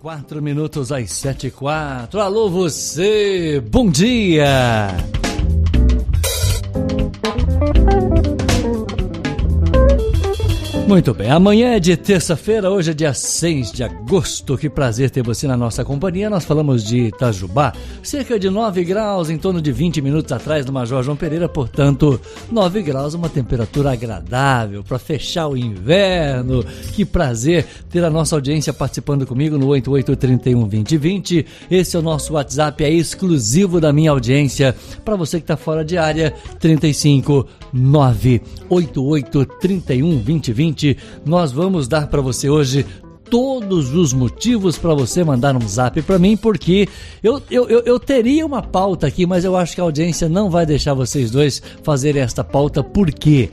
Quatro minutos às sete e quatro. Alô, você! Bom dia! Muito bem, amanhã é de terça-feira, hoje é dia 6 de agosto. Que prazer ter você na nossa companhia. Nós falamos de Itajubá, cerca de 9 graus, em torno de 20 minutos atrás do Major João Pereira, portanto, 9 graus, uma temperatura agradável para fechar o inverno. Que prazer ter a nossa audiência participando comigo no 88312020. Esse é o nosso WhatsApp, é exclusivo da minha audiência. Para você que está fora de área, 35 988 31 2020 nós vamos dar para você hoje todos os motivos para você mandar um zap para mim, porque eu, eu, eu, eu, teria uma pauta aqui, mas eu acho que a audiência não vai deixar vocês dois fazerem esta pauta, por quê?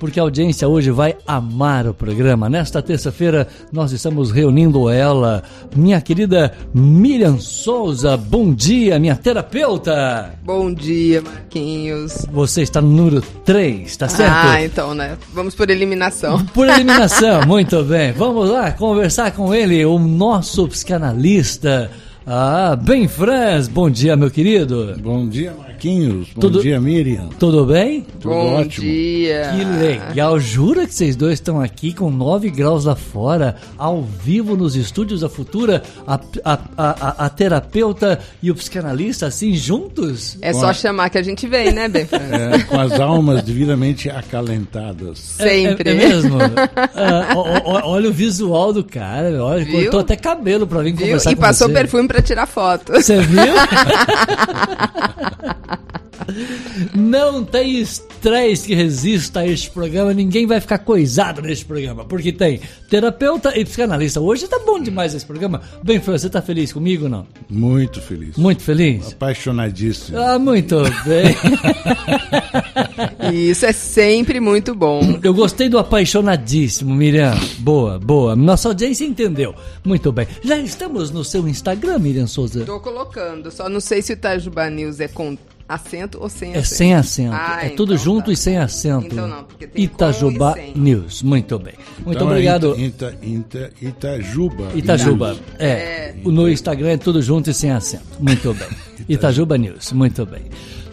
Porque a audiência hoje vai amar o programa. Nesta terça-feira, nós estamos reunindo ela, minha querida Miriam Souza. Bom dia, minha terapeuta. Bom dia, Marquinhos. Você está no número 3, tá certo? Ah, então, né? Vamos por eliminação. Por eliminação, muito bem. Vamos lá conversar com ele, o nosso psicanalista. Ah, bem, Franz, bom dia, meu querido. Bom dia, Marquinhos. Bom Tudo... dia, Miriam. Tudo bem? Tudo bom ótimo. dia. Que legal. Jura que vocês dois estão aqui com 9 graus lá fora, ao vivo nos estúdios da Futura, a, a, a, a terapeuta e o psicanalista, assim, juntos? É só chamar que a gente vem, né, Ben? É, com as almas devidamente acalentadas. Sempre. É, é, é mesmo? ah, olha o visual do cara, olha, Viu? cortou até cabelo pra vir Viu? conversar e com você. E passou perfume pra tirar foto. Você viu? Não tem estresse que resista a este programa. Ninguém vai ficar coisado neste programa. Porque tem terapeuta e psicanalista. Hoje tá bom demais esse programa. Bem, Fran, você tá feliz comigo ou não? Muito feliz. Muito feliz? Apaixonadíssimo. Ah, muito bem. Isso é sempre muito bom. Eu gostei do apaixonadíssimo, Miriam. Boa, boa. Nossa audiência entendeu. Muito bem. Já estamos no seu Instagram, Miriam Souza? Tô colocando. Só não sei se o Itajuba News é com acento ou sem é acento? É sem acento. Ah, é então tudo junto tá. e sem acento. Então não, porque tem Itajubá News. Muito bem. Muito então, obrigado. Ita, Ita, Itajuba. Itajuba. É. é. No Instagram é tudo junto e sem acento. Muito bem. Itajuba News. Muito bem.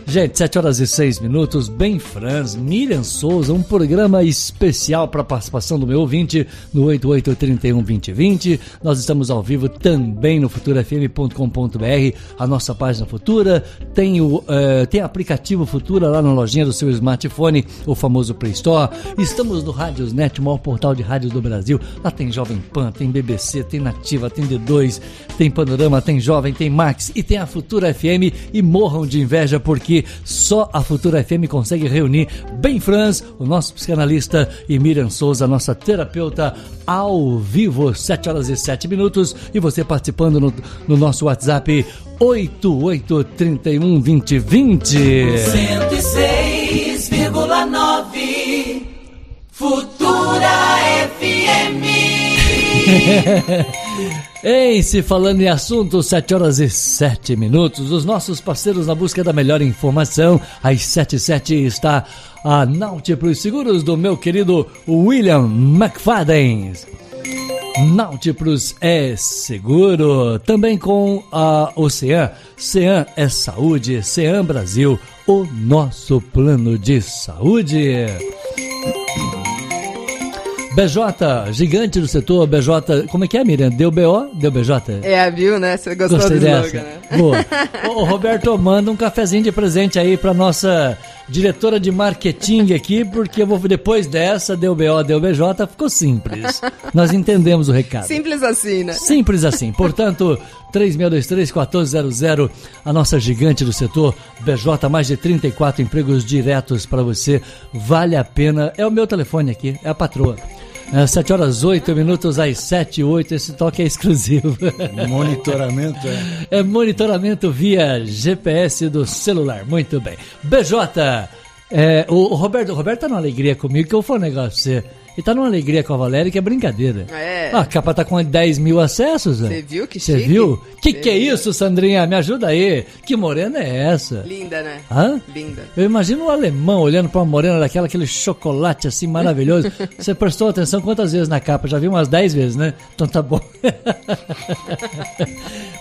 Gente, 7 horas e 6 minutos, bem Franz, Miriam Souza, um programa especial para a participação do meu ouvinte no 88312020. Nós estamos ao vivo também no futurafm.com.br, a nossa página Futura. Tem o uh, tem aplicativo Futura lá na lojinha do seu smartphone, o famoso Play Store. Estamos no Rádiosnet, o maior portal de rádios do Brasil. Lá tem Jovem Pan, tem BBC, tem Nativa, tem D2, tem Panorama, tem Jovem, tem Max e tem a Futura FM. E morram de inveja porque só a Futura FM consegue reunir Ben Franz, o nosso psicanalista, e Miriam Souza, nossa terapeuta, ao vivo, 7 horas e 7 minutos, e você participando no, no nosso WhatsApp 8831 2020. 106,9 Futura FM. Ei, se falando em assunto, 7 horas e 7 minutos. Os nossos parceiros na busca da melhor informação. Às 7 e 7 está a Náuticos Seguros do meu querido William McFadden. Náuticos é seguro. Também com a Ocean. Ocean é saúde. Ocean Brasil, o nosso plano de saúde. BJ, gigante do setor, BJ. Como é que é, Miriam? Deu BO? Deu BJ? É, viu, né? Você gostou Gostei do dessa. Slogan, né? Boa. o Roberto, manda um cafezinho de presente aí pra nossa diretora de marketing aqui, porque eu vou depois dessa, deu BO, deu BJ, ficou simples. Nós entendemos o recado. Simples assim, né? Simples assim. Portanto, 3623-1400, a nossa gigante do setor, BJ, mais de 34 empregos diretos para você. Vale a pena. É o meu telefone aqui, é a patroa. É, 7 horas 8 minutos às 7 e 8. Esse toque é exclusivo. Monitoramento é. É monitoramento via GPS do celular. Muito bem. BJ, é, o, Roberto, o Roberto tá numa alegria comigo que eu vou falar um negócio pra você. E tá numa alegria com a Valéria que é brincadeira. É. Ah, a capa tá com 10 mil acessos, Você Zé. viu que Você viu? Que que é viu? isso, Sandrinha? Me ajuda aí. Que morena é essa? Linda, né? Hã? Linda. Eu imagino um alemão olhando pra uma morena daquela, aquele chocolate assim maravilhoso. Você prestou atenção quantas vezes na capa? Já vi umas 10 vezes, né? Então tá bom.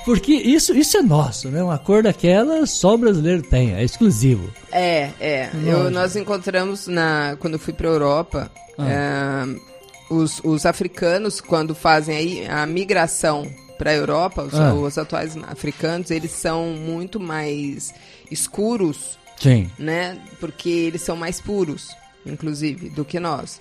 Porque isso, isso é nosso, né? Uma cor daquela só o brasileiro tem, é exclusivo. É, é. Eu, nós encontramos na quando eu fui para Europa, Ah. é, os, os africanos quando fazem aí a migração para a Europa, os, Ah. os atuais africanos, eles são muito mais escuros, Sim. né? Porque eles são mais puros, inclusive, do que nós.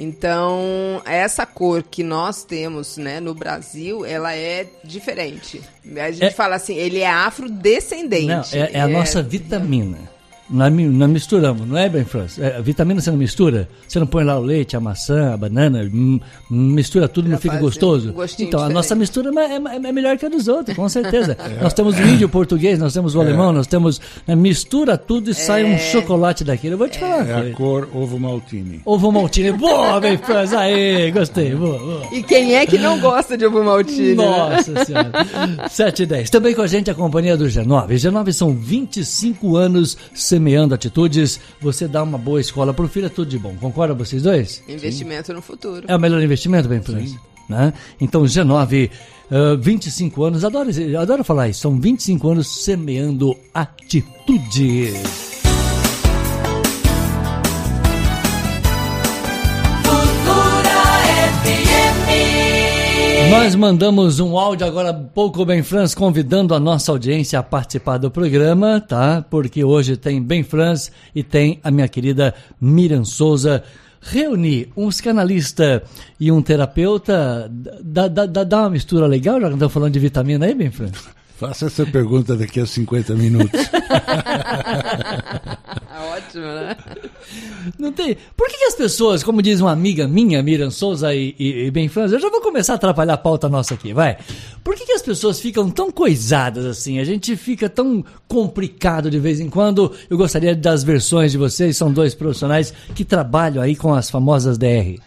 Então, essa cor que nós temos, né, no Brasil, ela é diferente. A gente É- fala assim, ele é afrodescendente. Não, é, é a nossa vitamina. Nós, mi- nós misturamos, não é, Ben France? É, a vitamina você não mistura? Você não põe lá o leite, a maçã, a banana, mistura tudo e não fica gostoso? um então, a diferente. nossa mistura é, é- é melhor que a dos outros, com certeza. Nós temos o índio o português, nós temos o alemão, nós temos. né, mistura tudo e sai um chocolate daquilo. Eu vou te falar É a cor ovo maltine. Ovo maltine. Boa, Ben France! Aê, gostei. Boa, boa. E quem é que não gosta de ovo maltine? né? Nossa Senhora. 7 e 10. Também com a gente a companhia do G9. G9 são 25 anos semeando atitudes. Você dá uma boa escola pro filho, é tudo de bom. Concorda vocês dois? Investimento no futuro. É o melhor investimento, bem França? Né? Então, G9, ah, 25 anos, adoro, adoro falar isso, são 25 anos semeando atitudes. Nós mandamos um áudio agora há pouco, Bem Franz, convidando a nossa audiência a participar do programa, tá? Porque hoje tem Bem Franz e tem a minha querida Miriam Souza. Reunir um psicanalista e um terapeuta dá, dá, dá, dá uma mistura legal, já que estamos falando de vitamina aí, Bem Franz? Faça essa pergunta daqui a 50 minutos. Ótimo, né? Não tem. Por que, que as pessoas, como diz uma amiga minha, Miriam Souza e, e, e Ben Franz, eu já vou começar a atrapalhar a pauta nossa aqui, vai. Por que, que as pessoas ficam tão coisadas assim? A gente fica tão complicado de vez em quando. Eu gostaria das versões de vocês, são dois profissionais que trabalham aí com as famosas DR.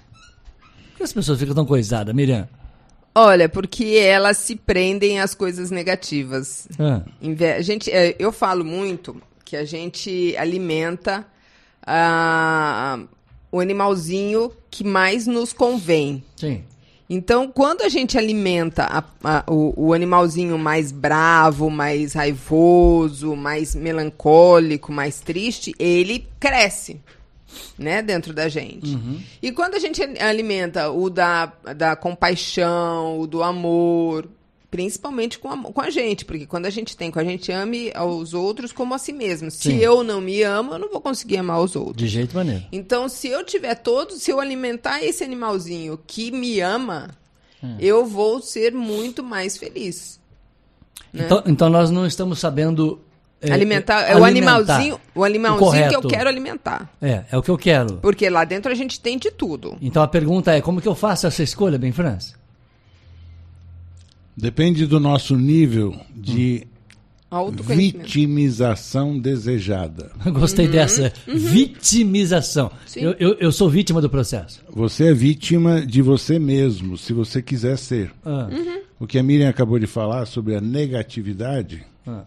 Por que as pessoas ficam tão coisadas, Miriam? Olha, porque elas se prendem às coisas negativas. Ah, gente, é, eu falo muito que a gente alimenta ah, o animalzinho que mais nos convém. sim. Então, quando a gente alimenta a- a- o, o animalzinho mais bravo, mais raivoso, mais melancólico, mais triste, ele cresce, né, dentro da gente. E quando a gente ali- alimenta o da, da compaixão, o do amor, principalmente com a, com a gente, porque quando a gente tem com a gente, ame aos outros como a si mesmo. Se Sim. eu não me amo, eu não vou conseguir amar os outros. De jeito maneiro. Então, se eu tiver todo, se eu alimentar esse animalzinho que me ama, Hum. eu vou ser muito mais feliz. Né? Então, então nós não estamos sabendo. é, alimentar é, o animalzinho, o animalzinho que eu quero alimentar. É, é o que eu quero. Porque lá dentro a gente tem de tudo. Então a pergunta é: como que eu faço essa escolha, bem Franz? Depende do nosso nível de Autoconhecimento. vitimização desejada. Gostei dessa. Vitimização. Uhum. Sim. Eu, eu, eu sou vítima do processo. Você é vítima de você mesmo, se você quiser ser. Ah, Uhum. O que a Miriam acabou de falar sobre a negatividade, ah.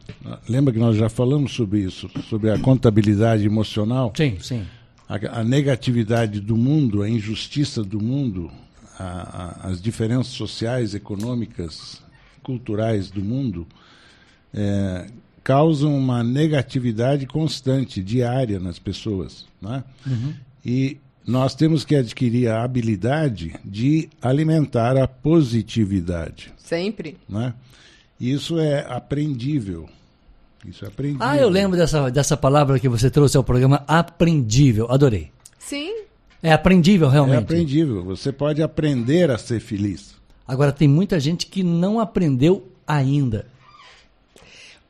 lembra que nós já falamos sobre isso, sobre a contabilidade emocional? Sim, sim. A, a negatividade do mundo, a injustiça do mundo, a- a- as diferenças sociais, econômicas, culturais do mundo, é, causam uma negatividade constante, diária nas pessoas. Né? E nós temos que adquirir a habilidade de alimentar a positividade. Sempre. Né? Isso é aprendível. Isso é aprendível. Ah, eu lembro dessa, dessa palavra que você trouxe ao programa, aprendível. Adorei. Sim. É aprendível, É realmente. aprendível. Você pode aprender a ser feliz. Agora, tem muita gente que não aprendeu ainda.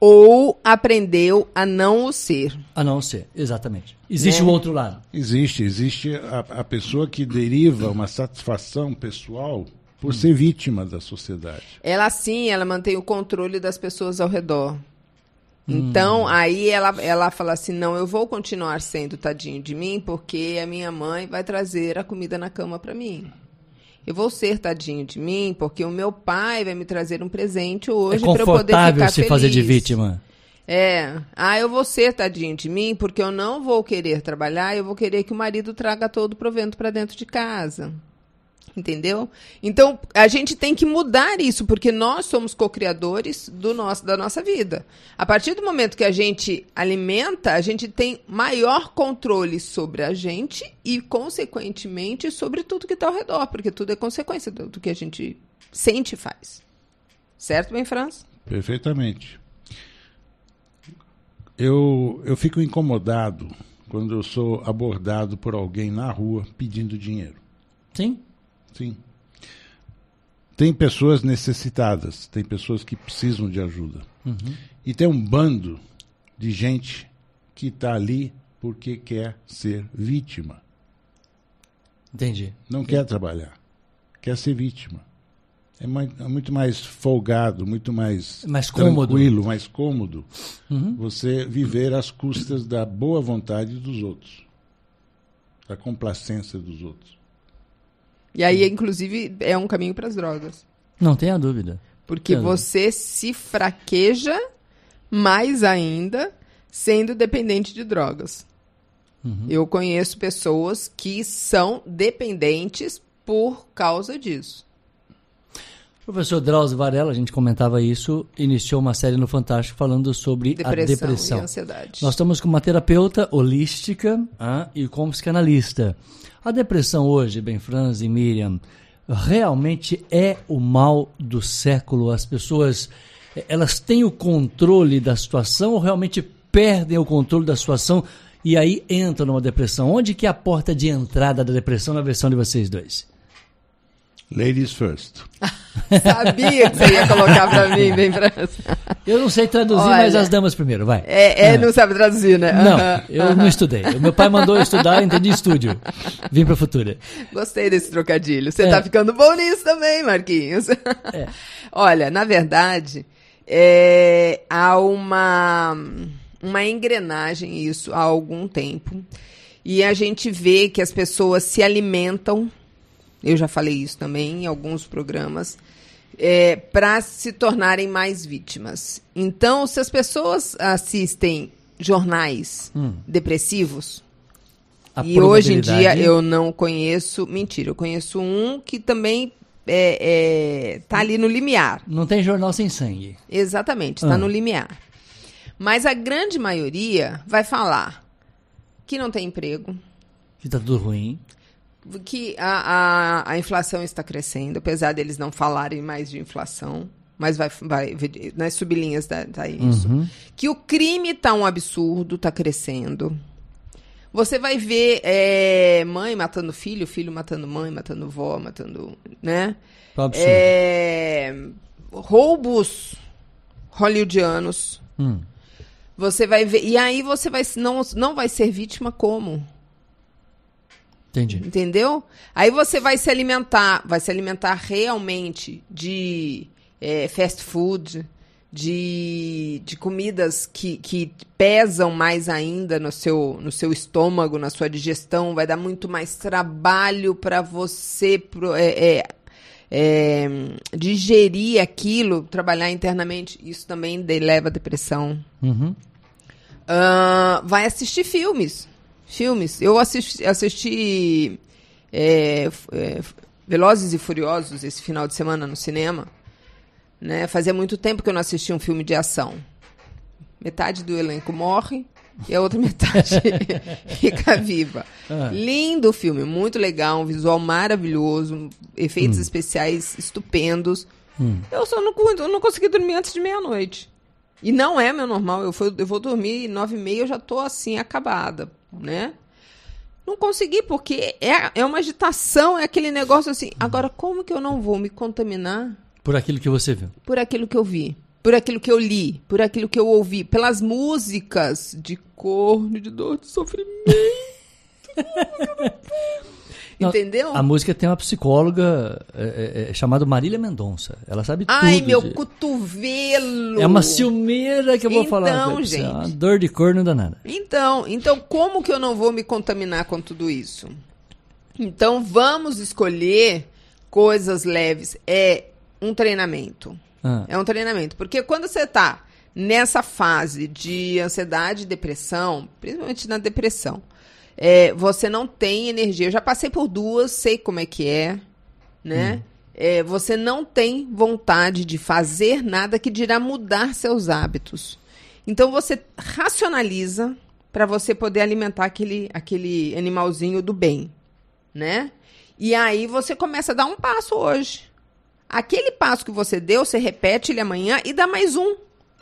Ou aprendeu a não o ser. A não ser, exatamente. Existe Né? o outro lado. Existe, existe a, a pessoa que deriva uma satisfação pessoal por Hum. ser vítima da sociedade. Ela sim, ela mantém o controle das pessoas ao redor. Então, aí ela, ela fala assim: não, eu vou continuar sendo tadinho de mim, porque a minha mãe vai trazer a comida na cama para mim. Eu vou ser tadinho de mim, porque o meu pai vai me trazer um presente É hoje para eu poder ficar se feliz. fazer de vítima. É. Ah, eu vou ser tadinho de mim, porque eu não vou querer trabalhar, eu vou querer que o marido traga todo o provento para dentro de casa. Entendeu? Então, a gente tem que mudar isso, porque nós somos co-criadores do nosso, da nossa vida. A partir do momento que a gente alimenta, a gente tem maior controle sobre a gente e, consequentemente, sobre tudo que está ao redor, porque tudo é consequência do, do que a gente sente e faz. Certo, bem, Franz? Perfeitamente. Eu, eu fico incomodado quando eu sou abordado por alguém na rua pedindo dinheiro. Sim? Sim. Tem pessoas necessitadas, tem pessoas que precisam de ajuda. E tem um bando de gente que está ali porque quer ser vítima. Entendi. Não quer trabalhar, quer ser vítima. É, mai- é muito mais folgado, muito mais Mais cômodo. tranquilo, mais cômodo você viver às custas da boa vontade dos outros, da complacência dos outros. E aí, inclusive, é um caminho para as drogas. Não tenha dúvida. Porque Entendo. você se fraqueja mais ainda sendo dependente de drogas. Eu conheço pessoas que são dependentes por causa disso. O professor Drauzio Varela, a gente comentava isso, iniciou uma série no Fantástico falando sobre Depressão, a depressão. e ansiedade. Nós estamos com uma terapeuta holística ah, e com um psicanalista. A depressão hoje, Ben Franz e Miriam, realmente é o mal do século? As pessoas, elas têm o controle da situação ou realmente perdem o controle da situação e aí entram numa depressão? Onde que é a porta de entrada da depressão na versão de vocês dois? Ladies first. Sabia que você ia colocar pra mim, bem França. Eu não sei traduzir, Olha, mas as damas primeiro, vai. É, é Ah. não sabe traduzir, né? Não, eu aham. não estudei. O meu pai mandou eu estudar, eu entendi estúdio. Vim pra Futura. Gostei desse trocadilho. Você É. tá ficando bom nisso também, Marquinhos. É. Olha, na verdade, é, há uma, uma engrenagem isso há algum tempo. E a gente vê que as pessoas se alimentam, eu já falei isso também em alguns programas, para se tornarem mais vítimas. Então, se as pessoas assistem jornais Hum. depressivos, A e hoje em dia eu não conheço, mentira, eu conheço um que também é, é, tá ali no limiar. Não tem jornal sem sangue. Exatamente, está Ah. no limiar. Mas a grande maioria vai falar que não tem emprego, Que tá tudo ruim. Que a, a, a inflação está crescendo, apesar deles não falarem mais de inflação, mas vai, vai nas sublinhas tá, tá isso. Uhum. Que o crime tá um absurdo, tá crescendo. Você vai ver é, mãe matando filho, filho matando mãe, matando vó, matando, né? Absurdo. É, roubos hollywoodianos. Hum. Você vai ver. E aí você vai não, não vai ser vítima como? Entendi. Entendeu? Aí você vai se alimentar, vai se alimentar realmente de é, fast food, de, de comidas que, que pesam mais ainda no seu, no seu estômago, na sua digestão, vai dar muito mais trabalho para você pro- é, é, é, digerir aquilo, trabalhar internamente. Isso também de- leva à depressão. Uhum. Ah, vai assistir filmes. Filmes. Eu assisti, assisti é, é, Velozes e Furiosos esse final de semana no cinema. Né? Fazia muito tempo que eu não assistia um filme de ação. Metade do elenco morre e a outra metade fica viva. Ah. Lindo filme, muito legal, um visual maravilhoso, efeitos especiais estupendos. Eu só não, eu não consegui dormir antes de meia-noite. E não é meu normal. Eu, fui- eu vou dormir nove e meia, eu já tô assim, acabada, né? Não consegui, porque é, é uma agitação, é aquele negócio assim. Agora, como que eu não vou me contaminar Por aquilo que você viu. por aquilo que eu vi? Por aquilo que eu li, por aquilo que eu ouvi, pelas músicas de corno, de dor, de sofrimento. Entendeu? A música tem uma psicóloga é, é, é, chamada Marília Mendonça. Ela sabe Ai, tudo. meu de- cotovelo! É uma ciumeira que eu vou Então, falar. pra você, gente. É uma dor de corno danada. Então, então como que eu não vou me contaminar com tudo isso? Então vamos escolher coisas leves. É um treinamento. Ah, É um treinamento. Porque quando você tá nessa fase de ansiedade e depressão, principalmente na depressão, é, você não tem energia. Eu já passei por duas, sei como é que é, né? É, você não tem vontade de fazer nada que dirá mudar seus hábitos. Então você racionaliza para você poder alimentar aquele, aquele animalzinho do bem, né? E aí você começa a dar um passo hoje. Aquele passo que você deu, você repete ele amanhã e dá mais um.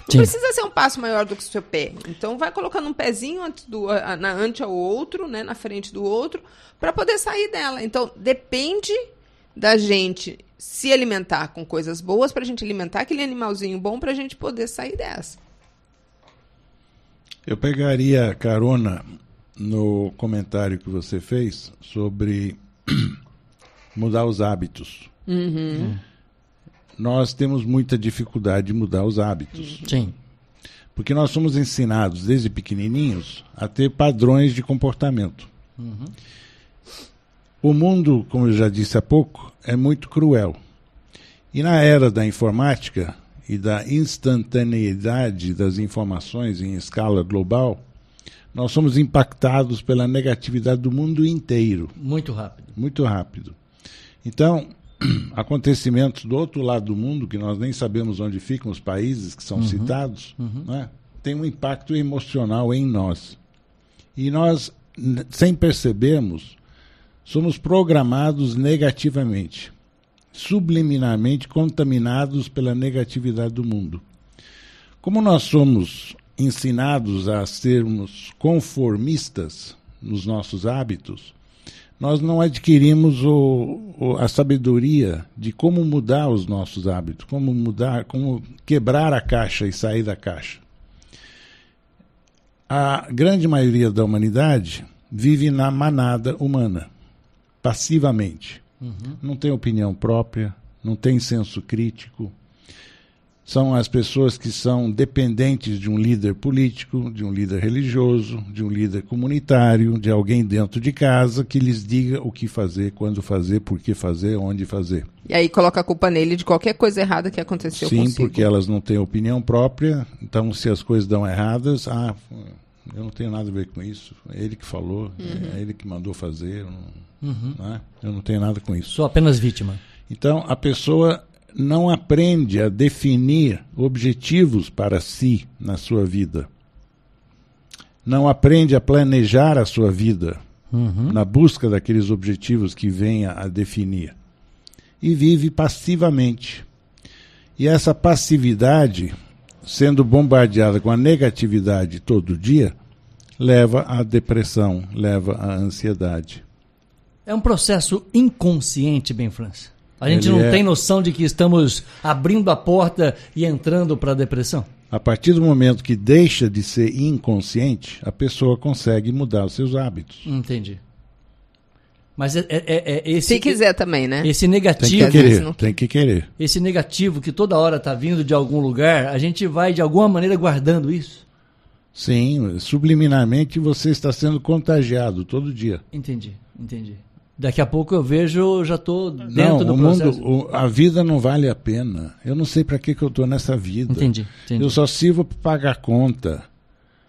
Não precisa ser um passo maior do que o seu pé. Então vai colocando um pezinho antes do, a- na, ante ao outro, né, na frente do outro, para poder sair dela. Então depende da gente se alimentar com coisas boas para a gente alimentar aquele animalzinho bom para a gente poder sair dessa. Eu pegaria carona no comentário que você fez sobre mudar os hábitos. Nós temos muita dificuldade de mudar os hábitos. sim. Porque nós somos ensinados desde pequenininhos a ter padrões de comportamento. O mundo, como eu já disse há pouco, é muito cruel. E na era da informática e da instantaneidade das informações em escala global, nós somos impactados pela negatividade do mundo inteiro Muito rápido. muito rápido. Então, acontecimentos do outro lado do mundo, que nós nem sabemos onde ficam os países que são citados, né, tem um impacto emocional em nós. E nós, sem percebermos, somos programados negativamente, subliminarmente contaminados pela negatividade do mundo. Como nós somos ensinados a sermos conformistas nos nossos hábitos, nós não adquirimos o, o- a sabedoria de como mudar os nossos hábitos, como mudar, como quebrar a caixa e sair da caixa. A grande maioria da humanidade vive na manada humana, passivamente. Não tem opinião própria, não tem senso crítico. São as pessoas que são dependentes de um líder político, de um líder religioso, de um líder comunitário, de alguém dentro de casa que lhes diga o que fazer, quando fazer, por que fazer, onde fazer. E aí coloca a culpa nele de qualquer coisa errada que aconteceu Sim, consigo. porque elas não têm opinião própria, então se as coisas dão erradas, ah, eu não tenho nada a ver com isso, é ele que falou, é ele que mandou fazer, eu não, né? eu não tenho nada com isso. Sou apenas vítima. Então, a pessoa não aprende a definir objetivos para si na sua vida. Não aprende a planejar a sua vida na busca daqueles objetivos que venha a definir. E vive passivamente. E essa passividade, sendo bombardeada com a negatividade todo dia, leva à depressão, leva à ansiedade. É um processo inconsciente, bem França. A gente Ele não é- tem noção de que estamos abrindo a porta e entrando para a depressão. A partir do momento que deixa de ser inconsciente, a pessoa consegue mudar os seus hábitos. Entendi. Mas é, é- é- é esse, Se quiser também, né? esse Tem negativo, que às vezes querer, não tem que querer. esse negativo que toda hora está vindo de algum lugar, a gente vai de alguma maneira guardando isso. Sim, subliminarmente você está sendo contagiado todo dia. Entendi, entendi. Daqui a pouco eu vejo, eu já estou dentro não, do o processo. mundo, o- a vida não vale a pena. Eu não sei para que, que eu estou nessa vida. Entendi, entendi. Eu só sirvo para pagar conta.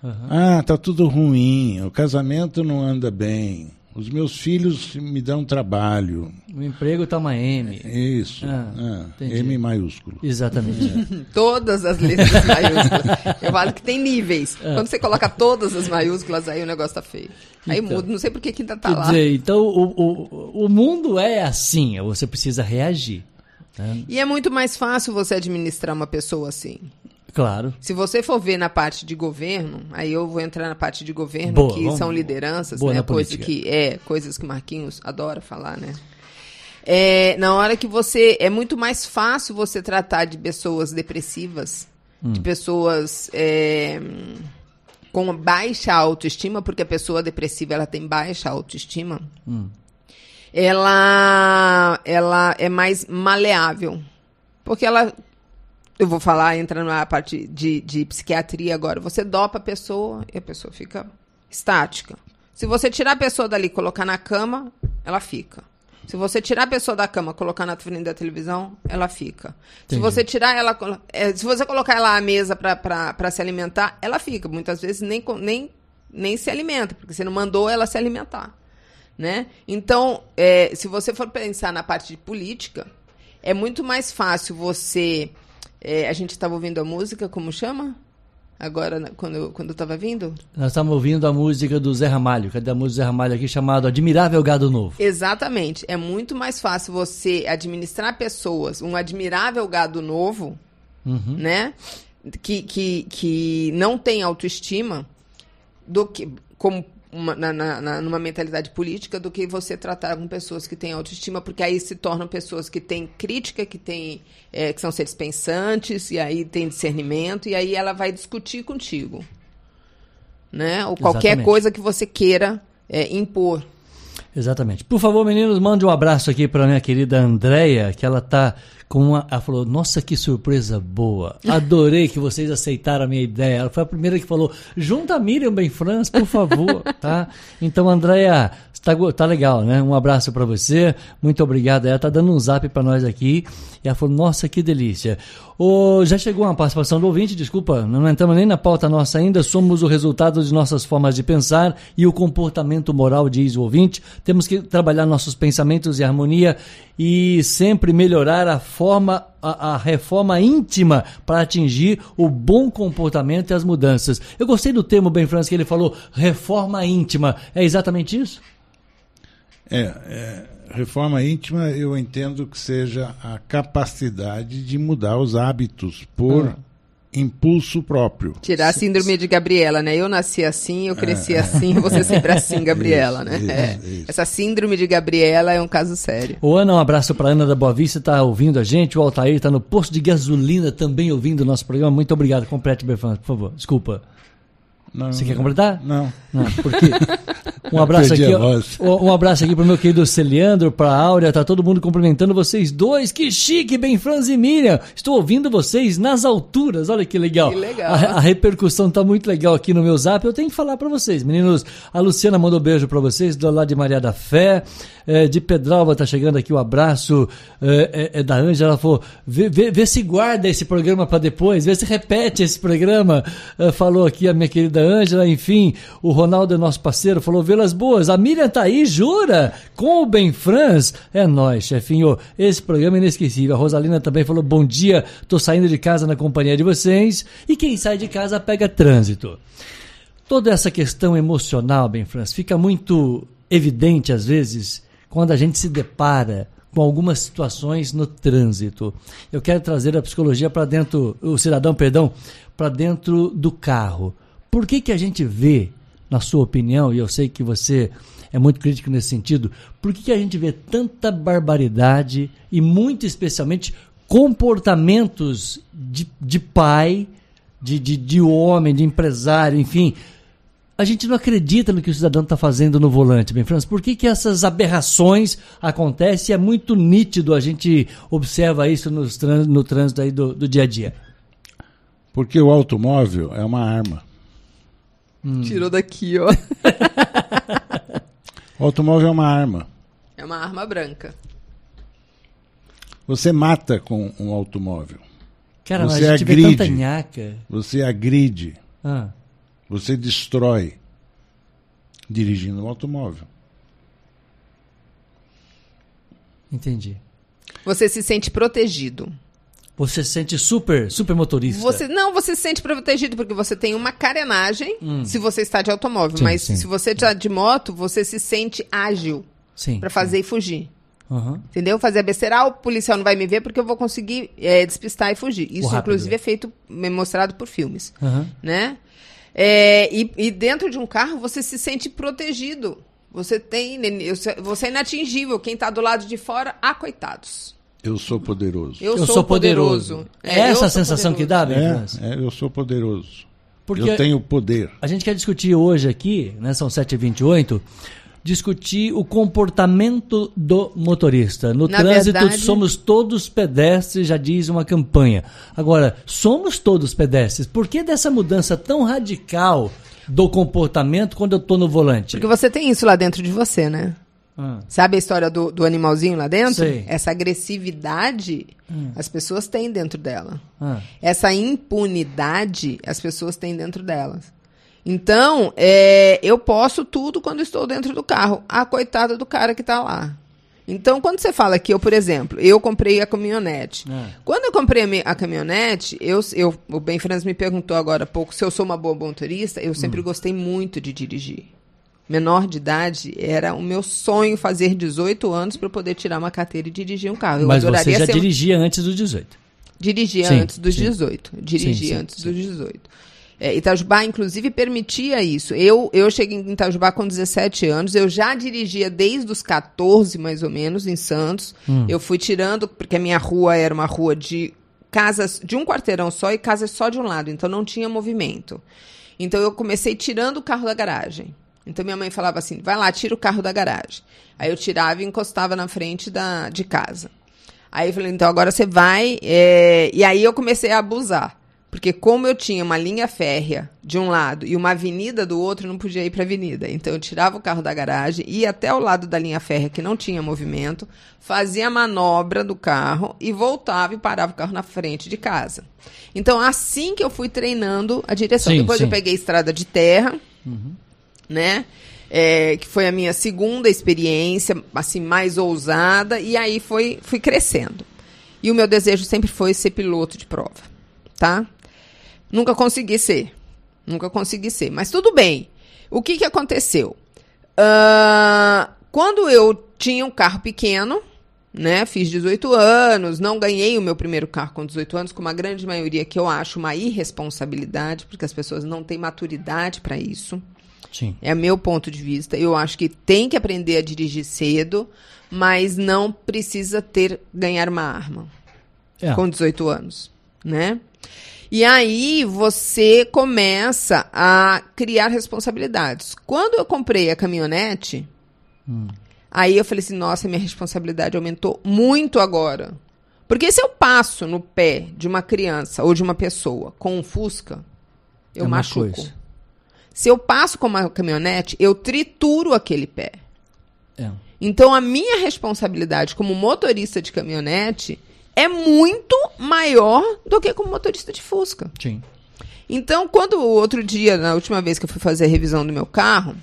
Aham. Ah, tá tudo ruim. O casamento não anda bem. Os meus filhos me dão trabalho. O emprego está uma M. Isso. Ah, Ah, entendi. M maiúsculo. Exatamente. Todas as letras maiúsculas. Eu falo que tem níveis. É. Quando você coloca todas as maiúsculas, aí o negócio tá feio. Aí Então. muda, não sei por que ainda tá Quer lá. dizer, então o, o, o mundo é assim, você precisa reagir. né? E é muito mais fácil você administrar uma pessoa assim. Claro. Se você for ver na parte de governo, aí eu vou entrar na parte de governo, Boa, que vamos- são lideranças, boa né? Coisa política. que é, coisas que Marquinhos adora falar, né? É, na hora que você é muito mais fácil você tratar de pessoas depressivas, de Hum. pessoas é, com baixa autoestima, porque a pessoa depressiva ela tem baixa autoestima. Hum. ela, ela é mais maleável. Porque ela, eu vou falar, entra na parte de, de psiquiatria agora. Você dopa a pessoa e a pessoa fica estática. Se você tirar a pessoa dali e colocar na cama, ela fica. Se você tirar a pessoa da cama, colocar na frente da televisão, ela fica. Se Entendi. você tirar ela, é, se você colocar ela à mesa para se alimentar, ela fica. Muitas vezes nem, nem, nem se alimenta, porque você não mandou ela se alimentar. Né? Então, é, se você for pensar na parte de política, é muito mais fácil você. É, a gente estava ouvindo a música, como chama? Agora, quando, eu- quando eu estava vindo? Nós estamos ouvindo a música do Zé Ramalho. Cadê a música do Zé Ramalho aqui chamado Admirável Gado Novo? Exatamente. É muito mais fácil você administrar pessoas, um admirável gado novo, Uhum. né? Que, que, que não tem autoestima, do que como uma, na, na- numa mentalidade política, do que você tratar com pessoas que têm autoestima, porque aí se tornam pessoas que têm crítica, que têm, é, que são seres pensantes, e aí tem discernimento, e aí ela vai discutir contigo. Né? Ou qualquer Exatamente. coisa que você queira é, impor. Exatamente. Por favor, meninos, mande um abraço aqui para minha querida Andréia, que ela tá com uma. Ela falou: Nossa, que surpresa boa. Adorei que vocês aceitaram a minha ideia. Ela foi a primeira que falou: Junta a Miriam Benfrans, por favor. tá? Então, Andréia, tá, tá legal, né? Um abraço para você. Muito obrigado. Ela tá dando um zap para nós aqui. E ela falou: Nossa, que delícia. Ô, já chegou uma participação do ouvinte, desculpa, não entramos nem na pauta nossa ainda, somos o resultado de nossas formas de pensar e o comportamento moral, diz o ouvinte. Temos que trabalhar nossos pensamentos em harmonia e sempre melhorar a forma, a, a reforma íntima para atingir o bom comportamento e as mudanças. Eu gostei do termo, Ben Franz, que ele falou, reforma íntima. É exatamente isso? É, é, reforma íntima eu entendo que seja a capacidade de mudar os hábitos por Ah. Impulso próprio. Tirar a síndrome de Gabriela, né? Eu nasci assim, eu cresci assim, você sempre assim, Gabriela, né? Isso, É. isso. Essa síndrome de Gabriela é um caso sério. O Ana, um abraço para Ana da Boa Vista, está ouvindo a gente. O Altair está no posto de gasolina também ouvindo o nosso programa. Muito obrigado. Complete, Berfan, por favor. Desculpa. Não, Você quer completar? Não. Não, porque. Um abraço aqui, um abraço aqui pro meu querido Celiandro, pra Áurea, tá todo mundo cumprimentando vocês dois. Que chique, bem Franz e Miriam. Estou ouvindo vocês nas alturas. Olha que legal. Que legal. A, a repercussão tá muito legal aqui no meu Zap. Eu tenho que falar pra vocês, meninos. A Luciana mandou beijo pra vocês do lado de Maria da Fé. É, de Pedralva tá chegando aqui o abraço é, é, é da Ângela. Ela falou: vê, vê- vê se guarda esse programa pra depois, vê se repete esse programa. É, falou aqui a minha querida Ângela. Enfim, o Ronaldo é nosso parceiro, falou: Velas boas. A Miriam tá aí, jura? Com o Ben Franz. É nóis, chefinho. Esse programa é inesquecível. A Rosalina também falou: bom dia, tô saindo de casa na companhia de vocês. E quem sai de casa pega trânsito. Toda essa questão emocional, Ben Franz, fica muito evidente às vezes quando a gente se depara com algumas situações no trânsito. Eu quero trazer a psicologia para dentro, o cidadão, perdão, para dentro do carro. Por que que a gente vê, na sua opinião, e eu sei que você é muito crítico nesse sentido, por que que a gente vê tanta barbaridade e muito especialmente comportamentos de, de pai, de, de, de homem, de empresário, enfim, a gente não acredita no que o cidadão está fazendo no volante, bem, França. Por que, que essas aberrações acontecem? É muito nítido, a gente observa isso nos trâns- no trânsito aí do, do dia a dia. Porque o automóvel é uma arma. Tirou daqui, ó. O automóvel é uma arma. É uma arma branca. Você mata com um automóvel. Cara, Você a gente vê agride. tanta nhaca. Você agride. Ah, Você destrói dirigindo um automóvel. entendi. Você se sente protegido. Você se sente super, super motorista. Você não, você se sente protegido porque você tem uma carenagem se você está de automóvel, Sim, mas sim. se você está de moto, você se sente ágil Sim. para fazer e fugir. Aham. Entendeu? Fazer a besteira, ah, o policial não vai me ver porque eu vou conseguir é, despistar e fugir. Isso, inclusive, é feito, é mostrado por filmes. Aham. né? É, e, e dentro de um carro você se sente protegido. Você tem, você é inatingível. Quem está do lado de fora, ah, coitados. Eu sou poderoso. Eu, Eu sou, sou poderoso. poderoso. É, É essa a sensação que dá, poderoso. França? É, é, eu sou poderoso. Porque Eu tenho poder. a gente quer discutir hoje aqui, né, são 7h28, discutir o comportamento do motorista. No Na trânsito, verdade- somos todos pedestres, já diz uma campanha. Agora, somos todos pedestres. Por que dessa mudança tão radical do comportamento quando eu estou no volante? Porque você tem isso lá dentro de você, né? Ah, Sabe a história do, do animalzinho lá dentro? Sei. Hum. Essa agressividade as pessoas têm dentro dela. ah. Essa impunidade as pessoas têm dentro delas. Então, é, eu posso tudo quando estou dentro do carro. A coitada do cara que está lá. Então, quando você fala que eu, por exemplo, eu comprei a caminhonete. É. Quando eu comprei a, mi- a caminhonete, eu, eu, o Ben Franz me perguntou agora há pouco se eu sou uma boa motorista. Eu sempre Hum. gostei muito de dirigir. Menor de idade, era o meu sonho fazer 18 anos para poder tirar uma carteira e dirigir um carro. Eu Mas você já um- dirigia antes dos 18. Dirigia Sim, antes dos sim. 18. Dirigia Sim, antes dos 18. É, Itajubá, inclusive, permitia isso. Eu, eu cheguei em Itajubá com 17 anos, eu já dirigia desde os 14, mais ou menos, em Santos. Hum. Eu fui tirando, porque a minha rua era uma rua de casas de um quarteirão só e casas só de um lado, então não tinha movimento. Então eu comecei tirando o carro da garagem. Então minha mãe falava assim: vai lá, tira o carro da garagem. Aí eu tirava e encostava na frente da, de casa. Aí eu falei, então agora você vai. é, E aí eu comecei a abusar. Porque como eu tinha uma linha férrea de um lado e uma avenida do outro, eu não podia ir para a avenida. Então eu tirava o carro da garagem, ia até o lado da linha férrea que não tinha movimento, fazia a manobra do carro e voltava e parava o carro na frente de casa. Então assim que eu fui treinando a direção. Sim, Depois sim. eu peguei estrada de terra, né? É, que foi a minha segunda experiência, assim, mais ousada, e aí foi, fui crescendo. E o meu desejo sempre foi ser piloto de prova, tá? Nunca consegui ser. Nunca consegui ser. Mas tudo bem. O que, que aconteceu? Ah, quando eu tinha um carro pequeno, né? Fiz 18 anos, não ganhei o meu primeiro carro com 18 anos, como a grande maioria que eu acho uma irresponsabilidade, porque as pessoas não têm maturidade para isso. Sim. É meu ponto de vista. Eu acho que tem que aprender a dirigir cedo, mas não precisa ter ganhar uma arma É. com 18 anos, né? E aí você começa a criar responsabilidades. Quando eu comprei a caminhonete, aí eu falei assim, nossa, minha responsabilidade aumentou muito agora. Porque se eu passo no pé de uma criança ou de uma pessoa com um Fusca, eu É machuco. coisa. Se eu passo com uma caminhonete, eu trituro aquele pé. É. Então, a minha responsabilidade como motorista de caminhonete é muito maior do que como motorista de Fusca. Sim. Então, quando o outro dia, na última vez que eu fui fazer a revisão do meu carro,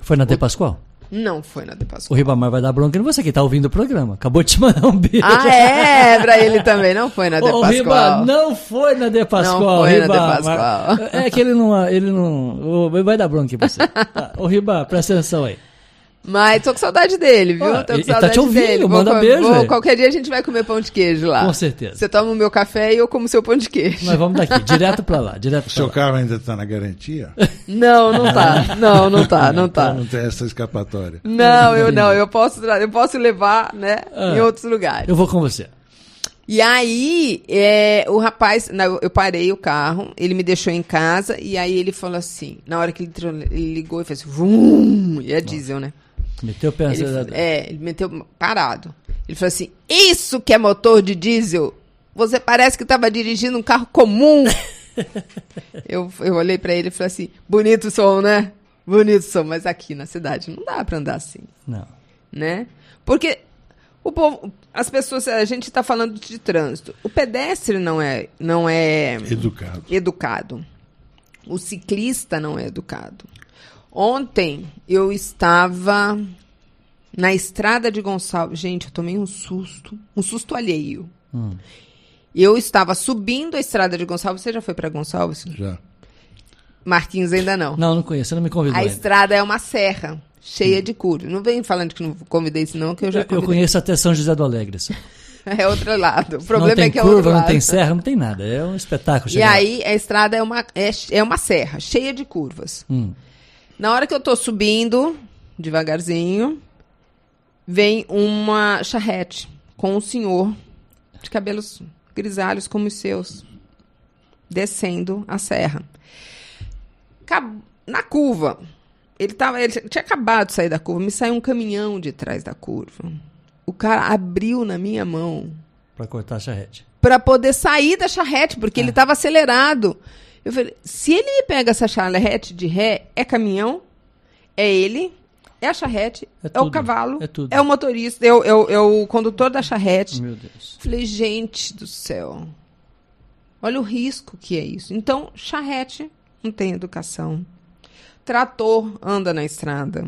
Foi na De Pascoal? Não foi na De O Pascoal. Ribamar vai dar bronca em você que tá ouvindo o programa. Acabou de te mandar um beijo. Ah, é? Pra ele também. Não foi na De Ô, Riba, Pascoal. não foi na De Pascoal, Não foi na Riba. De Pascoal. É que ele não. Ele não. Vai dar bronca em você. Tá. Ô, Riba, presta atenção aí. Mas tô com saudade dele, viu? Ó, tô com e- tá saudade te ouvindo, dele. manda co- beijo, vou- qualquer dia a gente vai comer pão de queijo lá. Com certeza. Você toma o meu café e eu como o seu pão de queijo. Nós vamos daqui, direto pra lá, direto pra seu lá. carro ainda está na garantia? Não, não tá. Não, não tá, não tá. Então não tem essa escapatória. Não, eu não. Eu posso, eu posso levar, né, Ah. em outros lugares. Eu vou com você. E aí, é, o rapaz, eu parei o carro, ele me deixou em casa, e aí ele falou assim, na hora que ele, entrou, ele ligou e fez assim, vum, e é diesel, né? Meteu o pé no Ele, acelerador. é, ele meteu parado. Ele falou assim, isso que é motor de diesel, você parece que estava dirigindo um carro comum. eu, eu olhei pra ele e falei assim, bonito som, né? Bonito som, mas aqui na cidade não dá pra andar assim Não. né? Porque o povo, as pessoas, a gente está falando de trânsito. O pedestre não é, não é Educado. educado. O ciclista não é educado. Ontem eu estava na estrada de Gonçalves. Gente, eu tomei um susto, um susto alheio. Hum. Eu estava subindo a estrada de Gonçalves. Você já foi para Gonçalves? Já. Marquinhos ainda não. Não, não conheço, você não me convidou A ainda. estrada é uma serra cheia de curvas. Não vem falando que não convidei, senão que eu já Eu, eu convidei. conheço até São José do Alegre. É outro lado. O não problema é que é curva, outro não lado. tem serra, não tem nada. É um espetáculo. E chegar lá. aí a estrada é uma, é, é uma serra, cheia de curvas. Hum. Na hora que eu tô subindo, devagarzinho, vem uma charrete com um senhor de cabelos grisalhos como os seus, descendo a serra. Na curva, Ele, tava, ele tinha acabado de sair da curva, me saiu um caminhão de trás da curva. O cara abriu na minha mão Pra cortar a charrete. para poder sair da charrete, porque ele estava acelerado. Eu falei, se ele me pega essa charrete de ré, é caminhão, é ele, é a charrete, É é, o cavalo, é tudo. o motorista, é o, é o- é o condutor da charrete. Meu Deus. Falei, gente do céu, olha o risco que é isso. Então, charrete não tem educação. Trator anda na estrada.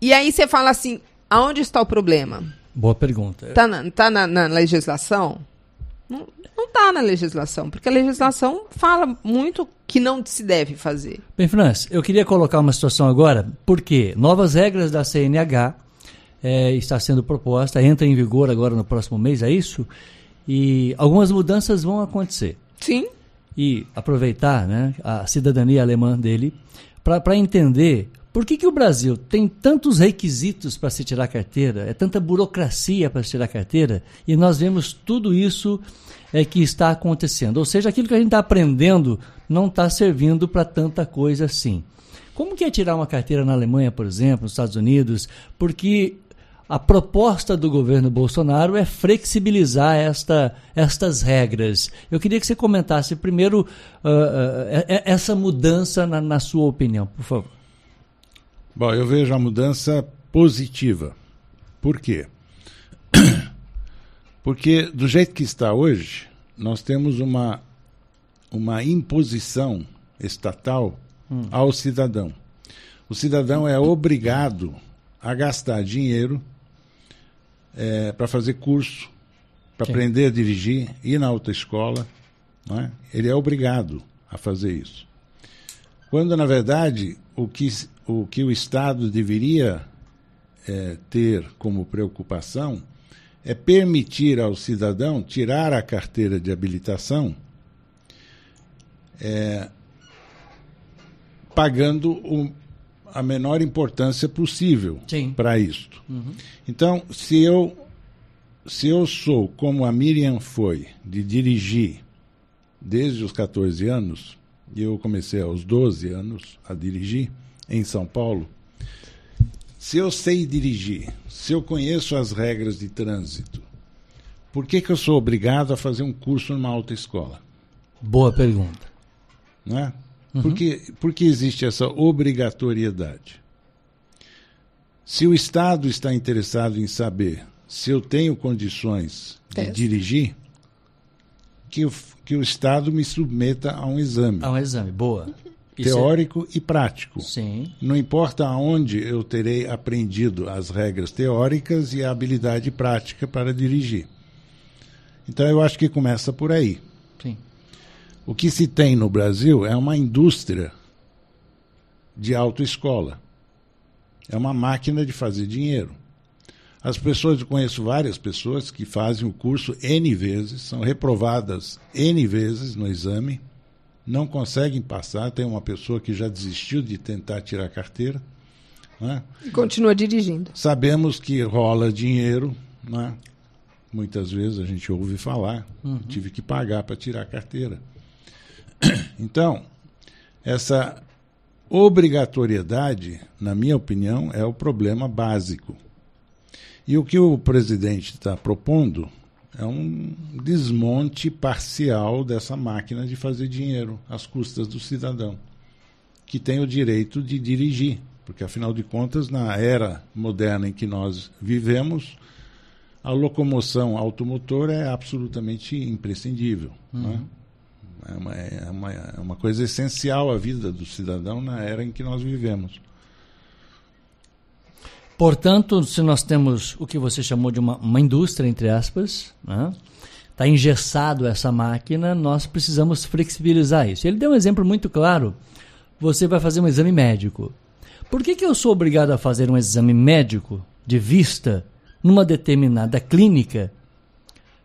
E aí você fala assim, aonde está o problema? Boa pergunta. Tá na, tá na, na legislação? Não, não tá na legislação, porque a legislação fala muito que não se deve fazer. Bem, Franz, eu queria colocar uma situação agora, porque novas regras da CNH eh, está sendo proposta, entra em vigor agora no próximo mês, é isso? E algumas mudanças vão acontecer. Sim. E aproveitar né, a cidadania alemã dele para entender por que, que o Brasil tem tantos requisitos para se tirar carteira, é tanta burocracia para se tirar carteira, e nós vemos tudo isso é, que está acontecendo. Ou seja, aquilo que a gente está aprendendo não está servindo para tanta coisa assim. Como que é tirar uma carteira na Alemanha, por exemplo, nos Estados Unidos? Porque a proposta do governo Bolsonaro é flexibilizar esta, estas regras. Eu queria que você comentasse primeiro ah, eh, essa mudança na, na sua opinião, por favor. Bom, eu vejo a mudança positiva. Por quê? Porque do jeito que está hoje, nós temos uma, uma imposição estatal ao cidadão. O cidadão é obrigado a gastar dinheiro para fazer curso, para aprender a dirigir, ir na autoescola. Não é? Ele é obrigado a fazer isso. Quando, na verdade, o que, o, que o Estado deveria eh, ter como preocupação é permitir ao cidadão tirar a carteira de habilitação eh, pagando o, a menor importância possível para isto. Então, se eu, se eu sou como a Miriam foi, de dirigir desde os 14 anos, e eu comecei aos 12 anos a dirigir em São Paulo, se eu sei dirigir, se eu conheço as regras de trânsito, por que, que eu sou obrigado a fazer um curso numa autoescola? Boa pergunta. Não é? Por, que, por que existe essa obrigatoriedade? Se o Estado está interessado em saber se eu tenho condições de Testa. dirigir, que o, que o Estado me submeta a um exame Ah, um exame, boa. Isso é- teórico e prático. Sim. Não importa aonde eu terei aprendido as regras teóricas e a habilidade prática para dirigir. Então eu acho que começa por aí. Sim. O que se tem no Brasil é uma indústria de autoescola. É uma máquina de fazer dinheiro. As pessoas, eu conheço várias pessoas que fazem o curso N vezes, são reprovadas N vezes no exame, não conseguem passar. Tem uma pessoa que já desistiu de tentar tirar a carteira. Né? E continua dirigindo. Sabemos que rola dinheiro, né? muitas vezes a gente ouve falar, tive que pagar para tirar a carteira. Então, essa obrigatoriedade, na minha opinião, é o problema básico. E o que o presidente está propondo é um desmonte parcial dessa máquina de fazer dinheiro às custas do cidadão, que tem o direito de dirigir. Porque, afinal de contas, na era moderna em que nós vivemos, a locomoção automotor é absolutamente imprescindível. né? É, uma, é, uma, é uma coisa essencial à vida do cidadão na era em que nós vivemos. Portanto, se nós temos o que você chamou de uma, uma indústria, entre aspas, está engessado essa máquina, nós precisamos flexibilizar isso. Ele deu um exemplo muito claro. Você vai fazer um exame médico. Por que, que eu sou obrigado a fazer um exame médico de vista numa determinada clínica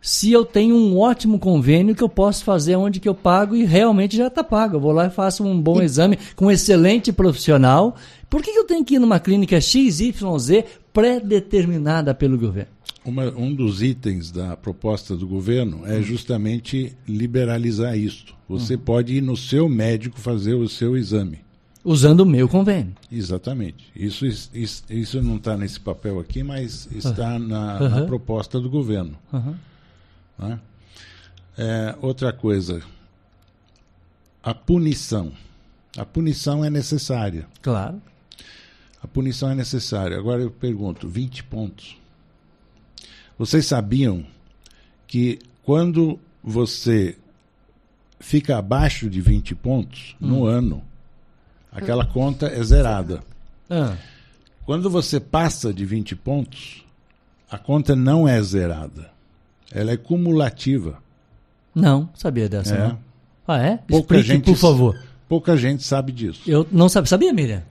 se eu tenho um ótimo convênio que eu posso fazer onde que eu pago e realmente já está pago. Eu vou lá e faço um bom exame com um excelente profissional. Por que, que eu tenho que ir numa clínica XYZ pré-determinada pelo governo? Uma, um dos itens da proposta do governo é justamente liberalizar isto. Você pode ir no seu médico fazer o seu exame. Usando o meu convênio. Exatamente. Isso, isso, isso não está nesse papel aqui, mas está na, Aham. na proposta do governo. Aham. Né? É, outra coisa, a punição. A punição é necessária. Claro. A punição é necessária. Agora eu pergunto: 20 pontos. Vocês sabiam que quando você fica abaixo de 20 pontos no ano, aquela conta é zerada. Ah, Quando você passa de 20 pontos, a conta não é zerada. Ela é cumulativa. não, sabia dessa. É. Não. Ah, é? Pouca Explique, gente por favor. Pouca gente sabe disso. Eu não sabia. Sabia, Miriam?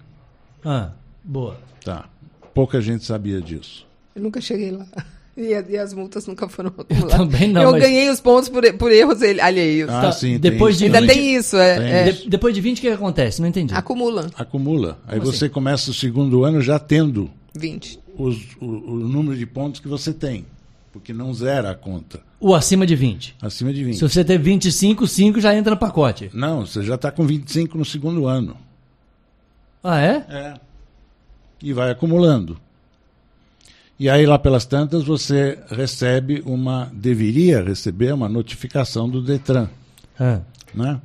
Ah, boa. Tá. Pouca gente sabia disso. Eu nunca cheguei lá. E, e as multas nunca foram acumuladas. também não, Eu mas- ganhei os pontos por, por erros ele- alheios. Ah, Tá, sim. depois de tem isso Ainda tem isso, é. Tem é. De- depois de 20, o que, que acontece? Não entendi. Acumula Acumula. Aí Como você assim? começa o segundo ano já tendo 20. os- o, o número de pontos que você tem. Porque não zera a conta. O acima de 20. Acima de 20. Se você ter 25, 5 já entra no pacote. Não, você já está com 25 no segundo ano. Ah, é? É. E vai acumulando. E aí, lá pelas tantas, você recebe uma. deveria receber uma notificação do Detran. Ah, Né?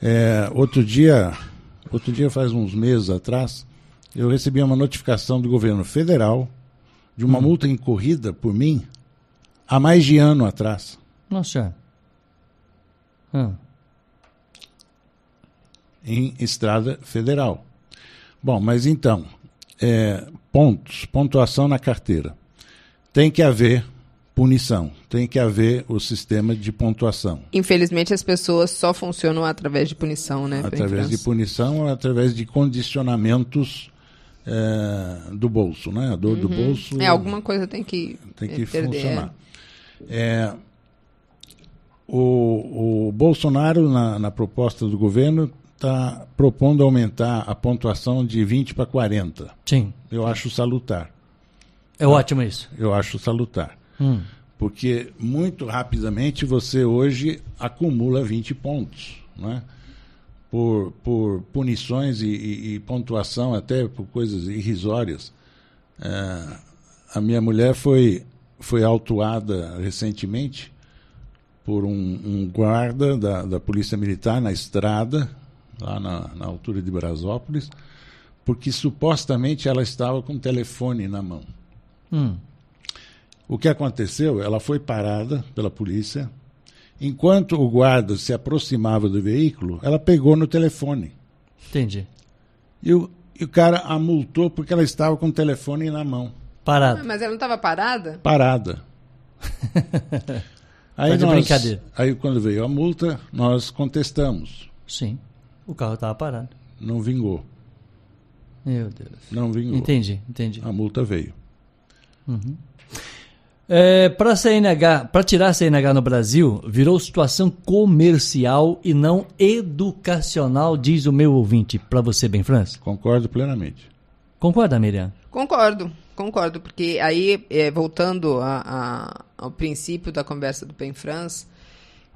É, outro dia, outro dia, faz uns meses atrás, eu recebi uma notificação do governo federal de uma multa incorrida por mim há mais de ano atrás. nossa. Ah, em estrada federal. Bom, mas então, é, pontos, pontuação na carteira. Tem que haver punição, tem que haver o sistema de pontuação. Infelizmente, as pessoas só funcionam através de punição, né? Através de punição ou através de condicionamentos é, do bolso, né? A dor do bolso É, alguma coisa tem que, tem que perder. funcionar. É, o, o Bolsonaro, na, na proposta do governo, está propondo aumentar a pontuação de 20 para 40. sim. Eu acho salutar. É ótimo isso. Eu acho salutar. Hum. Porque muito rapidamente você hoje acumula 20 pontos. Né? Por, por punições e, e- e pontuação, até por coisas irrisórias. É, a minha mulher foi, foi autuada recentemente por um, um guarda da, da Polícia Militar na estrada, lá na, na altura de Brasópolis, porque supostamente ela estava com o telefone na mão. Hum. O que aconteceu? Ela foi parada pela polícia. Enquanto o guarda se aproximava do veículo, ela pegou no telefone. Entendi. E o, e o cara a multou porque ela estava com o telefone na mão, Parado. Ah, mas ela não estava parada? parada. aí, Tá de nós- brincadeira. aí, quando veio a multa, nós contestamos. Sim. O carro estava parado. Não vingou. Meu Deus. Não vingou. Entendi, entendi. A multa veio. É, para CNH, para tirar a CNH no Brasil, virou situação comercial e não educacional, diz o meu ouvinte. Para você, bem França. Concordo plenamente. Concorda, Miriam? Concordo, concordo, porque aí, é, voltando a- a- ao princípio da conversa do Pen France,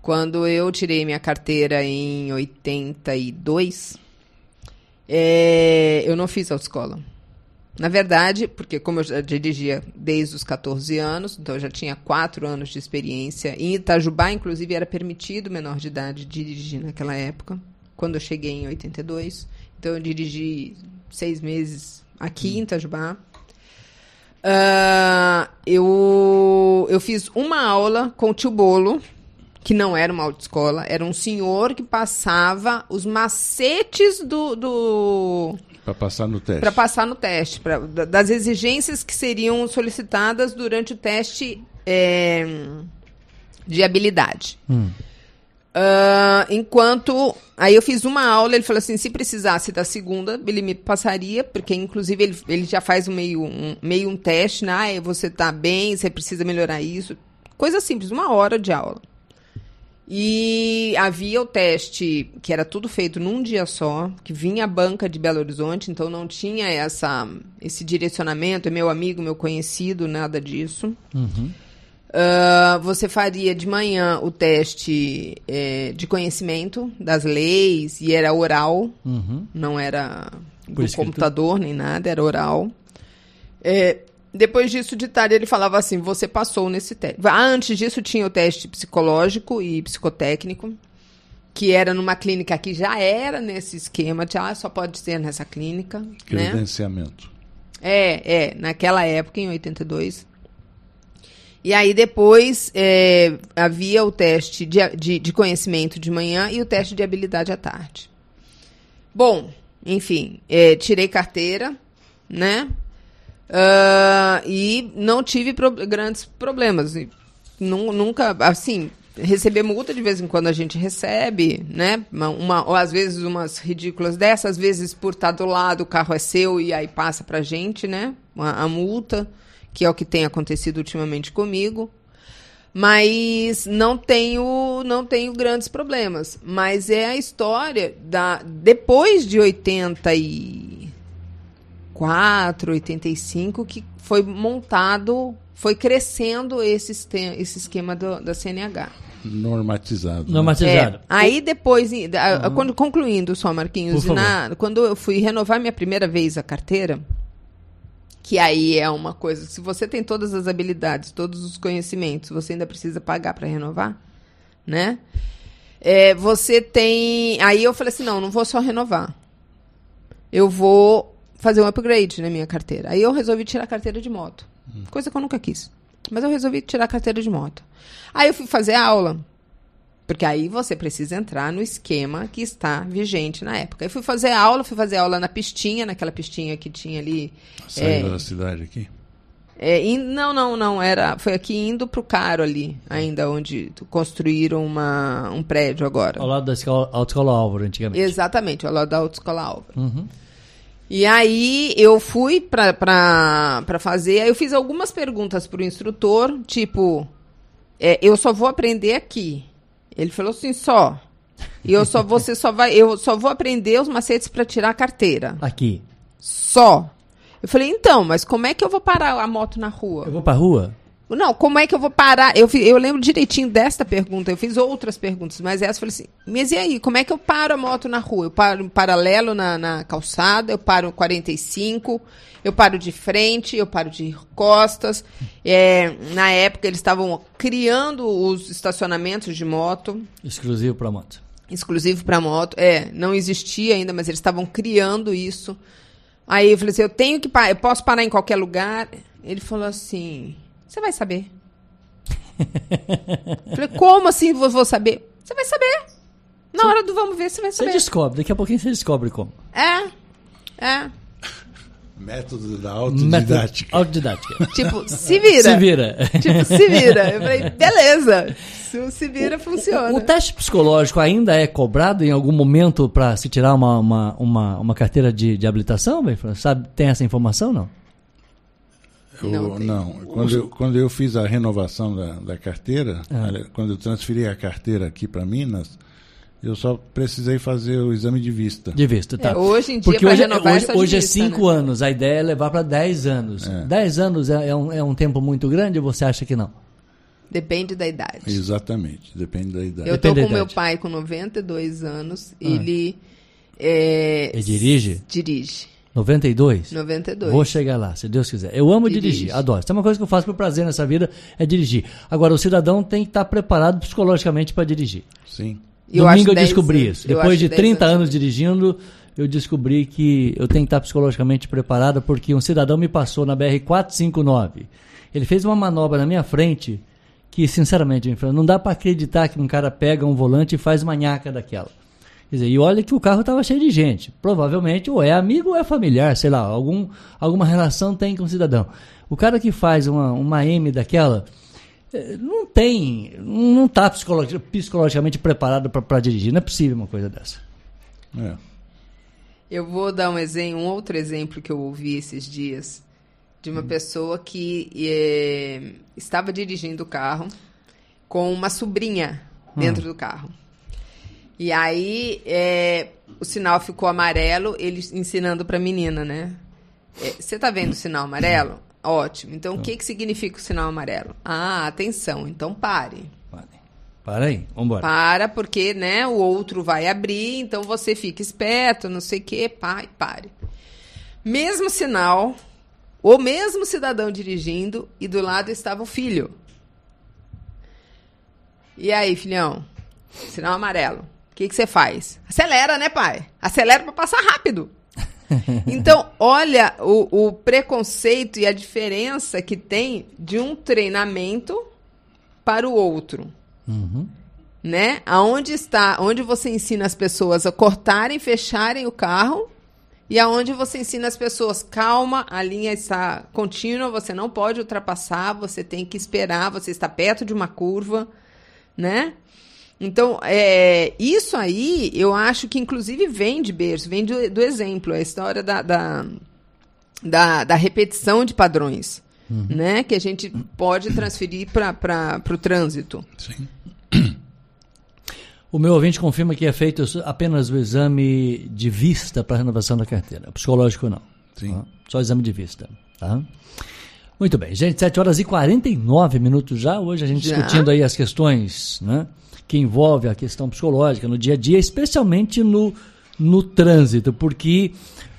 quando eu tirei minha carteira em 82, é, eu não fiz autoescola. Na verdade, porque como eu já dirigia desde os 14 anos, então eu já tinha 4 anos de experiência. Em Itajubá, inclusive, era permitido menor de idade dirigir naquela época, quando eu cheguei em 82. Então eu dirigi seis meses aqui em Itajubá. Ah, eu, eu fiz uma aula com o tio Bolo, que não era uma autoescola, era um senhor que passava os macetes do, do, Para passar no teste. para passar no teste, pra, da- das exigências que seriam solicitadas durante o teste é, de habilidade. Ah, enquanto. Aí eu fiz uma aula, ele falou assim: se precisasse da segunda, ele me passaria, porque inclusive ele, ele já faz um meio, um meio um teste, né? Ah, você tá bem, você precisa melhorar isso. Coisa simples, uma hora de aula. E havia o teste, que era tudo feito num dia só, que vinha a banca de Belo Horizonte, então não tinha essa, esse direcionamento, é meu amigo, meu conhecido, nada disso. Ah, você faria de manhã o teste eh, de conhecimento das leis e era oral, Uhum. não era Por do computador nem nada, era oral. É, depois disso, de tarde, ele falava assim: você passou nesse teste. Ah, antes disso, tinha o teste psicológico e psicotécnico, que era numa clínica que já era nesse esquema de ah, só pode ser nessa clínica. Né? Credenciamento. É, é, naquela época, em 82. E aí depois é, havia o teste de, de, de conhecimento de manhã e o teste de habilidade à tarde. Bom, enfim, é, tirei carteira, né? Ah, e não tive pro- grandes problemas. Nu- nunca, assim, receber multa de vez em quando a gente recebe, né? Uma, uma- ou às vezes umas ridículas dessas, às vezes por estar do lado, o carro é seu e aí passa pra gente, né? A multa, que é o que tem acontecido ultimamente comigo. Mas não tenho, não tenho grandes problemas. Mas é a história da depois de 84, 85 que foi montado, foi crescendo esse, esse esquema do- da CNH. Normatizado. né? Normatizado. É, aí depois, da- quando, concluindo só, Marquinhos, na- quando eu fui renovar minha primeira vez a carteira, que aí é uma coisa, se você tem todas as habilidades, todos os conhecimentos, você ainda precisa pagar para renovar, né? É, você tem. Aí eu falei assim: não, não vou só renovar. Eu vou fazer um upgrade na minha carteira. Aí eu resolvi tirar a carteira de moto. Coisa que eu nunca quis. Mas eu resolvi tirar a carteira de moto. Aí eu fui fazer aula. Porque aí você precisa entrar no esquema que está vigente na época. Eu fui fazer aula, fui fazer aula na pistinha, naquela pistinha que tinha ali. Saída É. da cidade aqui. É, in- não, não, não. Era, foi aqui indo pro Caro ali, ainda onde construíram uma, um prédio agora. Ao lado da escola, autoescola Álvaro, antigamente. Exatamente, ao lado da Autoescola Alva. Uhum. E aí eu fui pra fazer, aí eu fiz algumas perguntas pro instrutor, tipo, é, eu só vou aprender aqui. Ele falou assim, só. E eu só, você só vai, eu só vou aprender os macetes pra tirar a carteira. Aqui. Só. Eu falei, então, mas como é que eu vou parar a moto na rua? Eu vou pra rua? Não, como é que eu vou parar? Eu, eu lembro direitinho desta pergunta. Eu fiz outras perguntas, mas essa eu falei assim: mas e aí? Como é que eu paro a moto na rua? Eu paro paralelo na, na calçada, eu paro 45, eu paro de frente, eu paro de costas. É, na época, eles estavam criando os estacionamentos de moto Exclusivo pra moto. exclusivo para moto. É, não existia ainda, mas eles estavam criando isso. Aí eu falei assim, eu tenho que parar, eu posso parar em qualquer lugar. Ele falou assim, você vai saber. Falei, como assim vou, vou saber? Você vai saber. Na hora do vamos ver, você vai Você saber. descobre, daqui a pouquinho você descobre como. É, é. Método da Método- autodidática. Autodidática. Tipo, se vira. Se vira. Tipo, se vira. Eu falei, beleza. Se o se vira, funciona. O teste psicológico ainda é cobrado em algum momento para se tirar uma, uma, uma, uma carteira de, de habilitação? Sabe, tem essa informação não? Eu- Não não. Quando, eu, quando eu fiz a renovação da, da carteira, Ah. olha, quando eu transferi a carteira aqui para Minas, eu só precisei fazer o exame de vista. De visto, tá. É, hoje em dia, Porque hoje, renovar, é hoje, só de hoje é vista, 5 né? anos, a ideia é levar para 10 anos. 10 anos é, é um, é um tempo muito grande ou você acha que não? Depende da idade. Exatamente, depende da idade. Eu tô Depende da com meu pai com 92 anos. Ah. Ele. É, Ele dirige? Dirige. 92? 92. Vou chegar lá, se Deus quiser. Eu amo Dirige. dirigir, adoro. Se tem uma coisa que eu faço por prazer nessa vida é dirigir. Agora, o cidadão tem que estar preparado psicologicamente para dirigir. Sim. Eu Domingo acho eu 10 descobri anos. isso. Eu Depois de 10 30 anos. anos dirigindo, eu descobri que eu tenho que estar psicologicamente preparado porque um cidadão me passou na BR-459. Ele fez uma manobra na minha frente que, sinceramente, não dá para acreditar que um cara pega um volante e faz manhaca daquela. Quer dizer, e olha que o carro estava cheio de gente. Provavelmente ou é amigo ou é familiar, sei lá, algum, alguma relação tem com o cidadão. O cara que faz uma, uma M daquela eh, não tem, não está psicologicamente preparado para dirigir. Não é possível uma coisa dessa. É. Eu vou dar um, exemplo, um outro exemplo que eu ouvi esses dias de Hum. uma pessoa que é, estava dirigindo o carro com uma sobrinha Hum. dentro do carro. E aí é, o sinal ficou amarelo, ele ensinando para a menina, né? É, Você tá vendo o sinal amarelo? Ótimo. Então, o que, que significa o sinal amarelo? Ah, atenção. Então, pare. Pare. Para aí, vambora. Para, porque, né, o outro vai abrir, então você fica esperto, não sei o quê, pare. Mesmo sinal, o mesmo cidadão dirigindo e do lado estava o filho. E aí, filhão? Sinal amarelo. O que, que você faz? Acelera, né, pai? Acelera para passar rápido. Então, olha o, o preconceito e a diferença que tem de um treinamento para o outro. Né? Aonde está, onde você ensina as pessoas a cortarem, fecharem o carro e aonde você ensina as pessoas, calma, a linha está contínua, você não pode ultrapassar, você tem que esperar, você está perto de uma curva, né? Então, é, isso aí, eu acho que inclusive vem de berço, vem do, do exemplo, a história da, da, da, da repetição de padrões, né? Que a gente pode transferir para o trânsito. Sim. O meu ouvinte confirma que é feito apenas o exame de vista para renovação da carteira. Psicológico não. Sim. Tá? Só exame de vista. Tá? Muito bem, gente, 7 horas e 49 minutos já. Hoje a gente Já? discutindo aí as questões né, que envolvem a questão psicológica no dia a dia, especialmente no, no trânsito, porque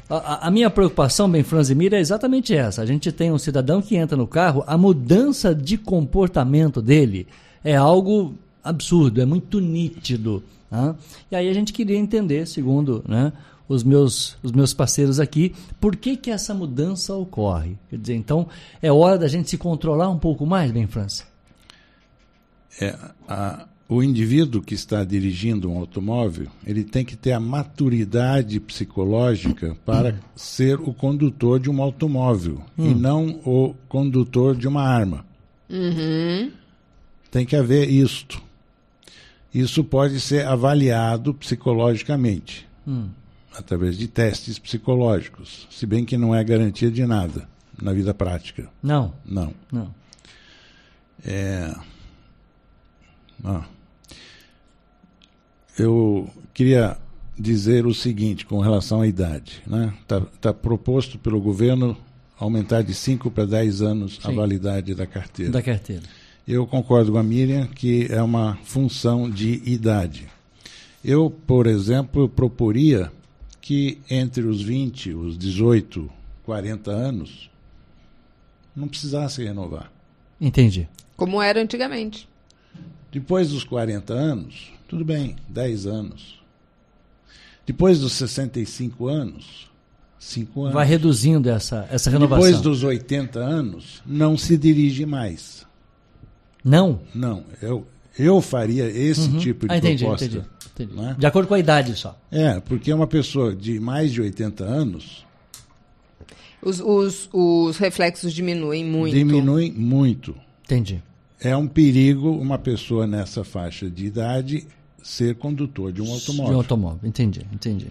a- a, minha preocupação, bem Franzimir, é exatamente essa. A gente tem um cidadão que entra no carro, a mudança de comportamento dele é algo absurdo, é muito nítido. tá? E aí a gente queria entender, segundo né, os, meus, os meus parceiros aqui, por que, que essa mudança ocorre. Quer dizer, então é hora da gente se controlar um pouco mais, bem França? É, a- o indivíduo que está dirigindo um automóvel, ele tem que ter a maturidade psicológica para ser o condutor de um automóvel e não o condutor de uma arma. Tem que haver isto. Isso pode ser avaliado psicologicamente, através de testes psicológicos, se bem que não é garantia de nada na vida prática. Não, Não. não. É... Ah. Eu queria dizer o seguinte com relação à idade. Está né? Tá- tá proposto pelo governo aumentar de 5 para 10 anos a Sim. validade da carteira. Da carteira. Eu concordo com a Miriam que é uma função de idade. Eu, por exemplo, proporia que entre os 20, os 18, 40 anos, não precisasse renovar. Entendi. Como era antigamente. Depois dos 40 anos, tudo bem, 10 anos. Depois dos 65 anos, 5 anos. Vai reduzindo essa, essa renovação. Depois dos 80 anos, não se dirige mais. Não? Não, eu, eu faria esse tipo de Ah, entendi, proposta. entendi. entendi. né? De acordo com a idade só. É, porque uma pessoa de mais de 80 anos Os, os, os reflexos diminuem muito. diminui muito. Entendi. É um perigo uma pessoa nessa faixa de idade ser condutor de um De um automóvel. automóvel. Entendi, entendi.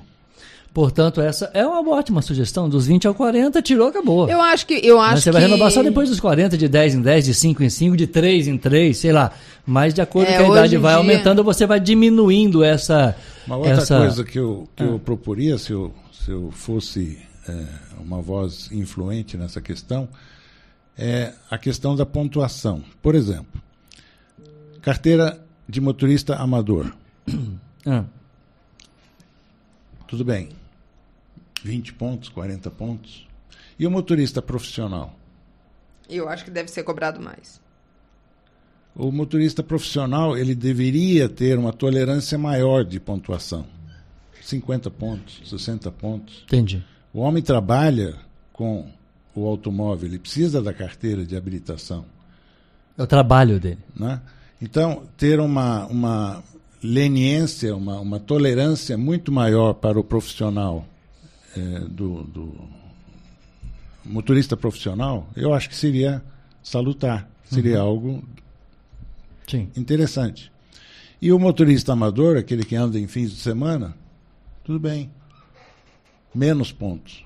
Portanto, essa é uma ótima sugestão. Dos 20 ao 40, tirou, acabou. Eu acho que. Eu acho Mas você vai que... renovar só depois dos 40, de 10 em 10, de 5 em 5, de 3 em 3, sei lá. Mas de acordo É, com a idade vai dia- aumentando, você vai diminuindo essa. Uma outra essa... Ah. coisa que eu, que eu proporia, se eu, se eu fosse é, uma voz influente nessa questão, é a questão da pontuação. Por exemplo, carteira de motorista amador. Ah, Tudo bem. 20 pontos, 40 pontos. E o motorista profissional? Eu acho que deve ser cobrado mais. O motorista profissional ele deveria ter uma tolerância maior de pontuação. 50 pontos, 60 pontos. entendi. O homem trabalha com o automóvel, ele precisa da carteira de habilitação. É o trabalho dele. Né? Então, ter uma, uma leniência, uma, uma tolerância muito maior para o profissional, eh, do, do motorista profissional, eu acho que seria salutar, seria algo Sim. interessante. E o motorista amador, aquele que anda em fins de semana, tudo bem. Menos pontos.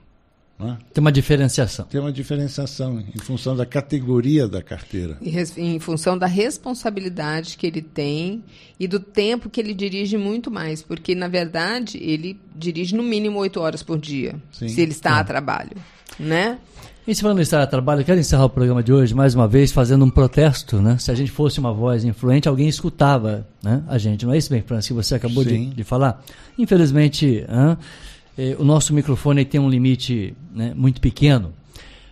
Né? Tem uma diferenciação. Tem uma diferenciação em função da categoria da carteira. E res- Em função da responsabilidade que ele tem e do tempo que ele dirige muito mais. Porque, na verdade, ele dirige no mínimo oito horas por dia. Sim. Se ele está a trabalho. Né? E se falando em estar a trabalho, eu quero encerrar o programa de hoje mais uma vez fazendo um protesto, né? Se a gente fosse uma voz influente, alguém escutava né? a gente. Não é isso, bem, Francis, que você acabou de, de falar? Infelizmente, hã, eh, o nosso microfone tem um limite né, muito pequeno.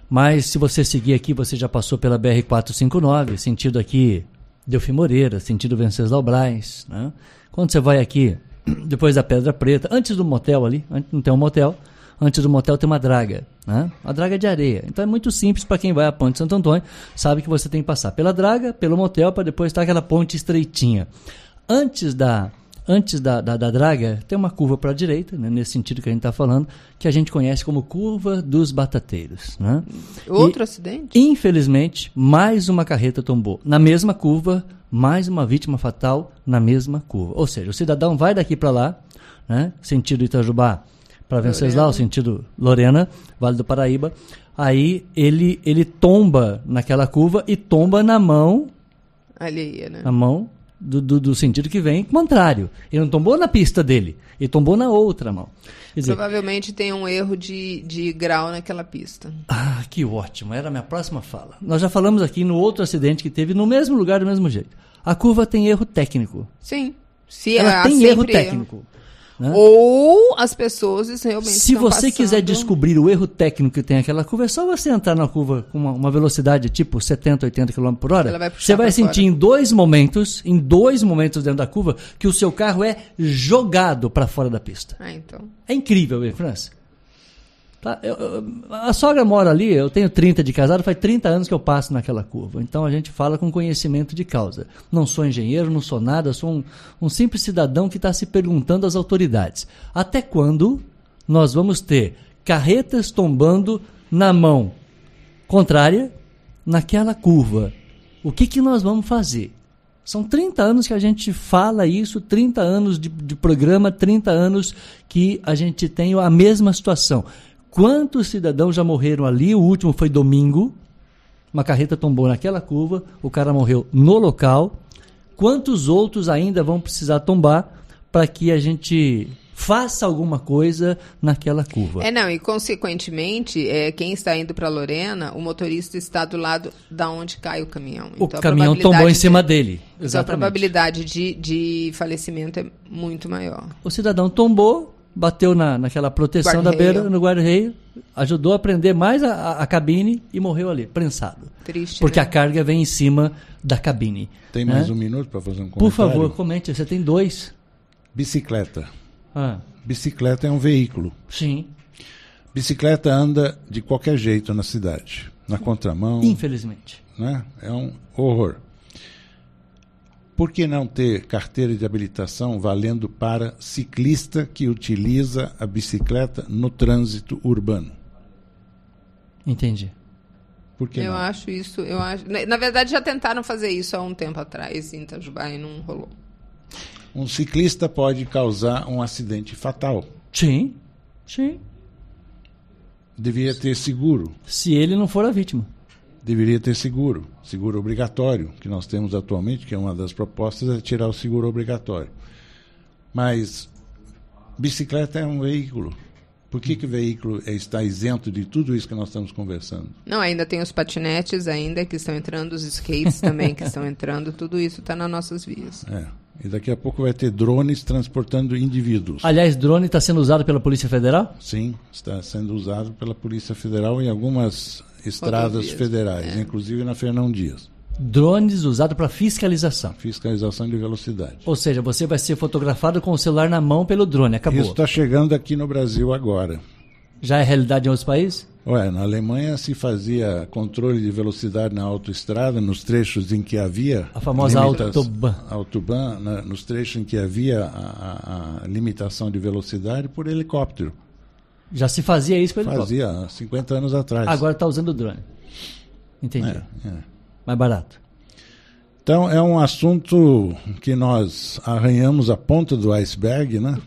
Mas se você seguir aqui, você já passou pela BR-459, sentido aqui Delfim Moreira, sentido Venceslau Braz. Né? Quando você vai aqui, depois da Pedra Preta, antes do motel ali, não tem um motel, antes do motel tem uma draga, né? a draga de areia. Então é muito simples para quem vai à Ponte Santo Antônio, sabe que você tem que passar pela draga, pelo motel, para depois estar aquela ponte estreitinha. Antes da antes da, da, da draga, tem uma curva para a direita, né, nesse sentido que a gente está falando, que a gente conhece como curva dos batateiros. Né? Outro acidente? Infelizmente, mais uma carreta tombou na mesma curva, mais uma vítima fatal na mesma curva. Ou seja, o cidadão vai daqui para lá, né, sentido Itajubá para Venceslau, sentido Lorena, Vale do Paraíba. Aí ele ele tomba naquela curva e tomba na mão Alheia, né? na mão do, do, do sentido que vem contrário. Ele não tombou na pista dele, ele tombou na outra mão. Dizer, Provavelmente tem um erro de, de grau naquela pista. Ah, que ótimo. Era a minha próxima fala. Nós já falamos aqui no outro acidente que teve no mesmo lugar, do mesmo jeito. A curva tem erro técnico. Sim. Se Ela há tem erro técnico. Né? Ou as pessoas realmente Se você quiser passando- descobrir o erro técnico que tem aquela curva, é só você entrar na curva com uma, uma velocidade tipo 70, 80 km por hora. Vai você vai sentir fora. em dois momentos, em dois momentos dentro da curva, que o seu carro é jogado para fora da pista. Ah, então. É incrível, hein, França? Tá, eu- eu- a sogra mora ali, eu tenho 30 de casado, faz 30 anos que eu passo naquela curva. Então a gente fala com conhecimento de causa. Não sou engenheiro, não sou nada, sou um, um simples cidadão que está se perguntando às autoridades: até quando nós vamos ter carretas tombando na mão contrária naquela curva? O que, que nós vamos fazer? São 30 anos que a gente fala isso, 30 anos de, de programa, 30 anos que a gente tem a mesma situação. Quantos cidadãos já morreram ali? O último foi domingo. Uma carreta tombou naquela curva, o cara morreu no local. Quantos outros ainda vão precisar tombar para que a gente faça alguma coisa naquela curva? É, não, e consequentemente, é, quem está indo para Lorena, o motorista está do lado da onde cai o caminhão. o Então, caminhão tombou em de- cima dele. Então a Exatamente. probabilidade de, de falecimento é muito maior. O cidadão tombou, bateu na, naquela proteção da beira, no guarda-reio, ajudou a prender mais a, a- a cabine e morreu ali, prensado. Triste. Porque né? a carga vem em cima da cabine. Tem né? mais um minuto para fazer um comentário? Por favor, comente. Você tem dois. Bicicleta. Ah, Bicicleta é um veículo. sim, Bicicleta anda de qualquer jeito na cidade. Na contramão, infelizmente. né? É um horror. Por que não ter carteira de habilitação valendo para ciclista que utiliza a bicicleta no trânsito urbano? Entendi. Por que Eu não? acho isso, eu acho. Na na verdade, já tentaram fazer isso há um tempo atrás em Itajubá e não rolou. Um ciclista pode causar um acidente fatal. Sim, sim. Deveria ter seguro. Se ele não for a vítima. Deveria ter seguro. Seguro obrigatório, que nós temos atualmente, que é uma das propostas, é tirar o seguro obrigatório. Mas bicicleta é um veículo. Por que, que o veículo é- está isento de tudo isso que nós estamos conversando? Não, ainda tem os patinetes ainda que estão entrando, os skates também que estão entrando, tudo isso está nas nossas vias. É. E daqui a pouco vai ter drones transportando indivíduos. Aliás, drone está sendo usado pela Polícia Federal? Sim, está sendo usado pela Polícia Federal em algumas estradas Rodovias, federais, inclusive na Fernão Dias. Drones usados para fiscalização. Fiscalização de velocidade. Ou seja, você vai ser fotografado com o celular na mão pelo drone. Acabou. Isso está chegando aqui no Brasil agora. Já é realidade em outros países? Ué, na Alemanha se fazia controle de velocidade na autoestrada, nos trechos em que havia. A famosa limitas- autobahn. Autobahn, na- nos trechos em que havia a, a- a limitação de velocidade por helicóptero. Já se fazia isso com helicóptero. Fazia há 50 anos atrás. Agora está usando drone. Entendi. É, é. Mais barato. Então é um assunto que nós arranhamos a ponta do iceberg, né?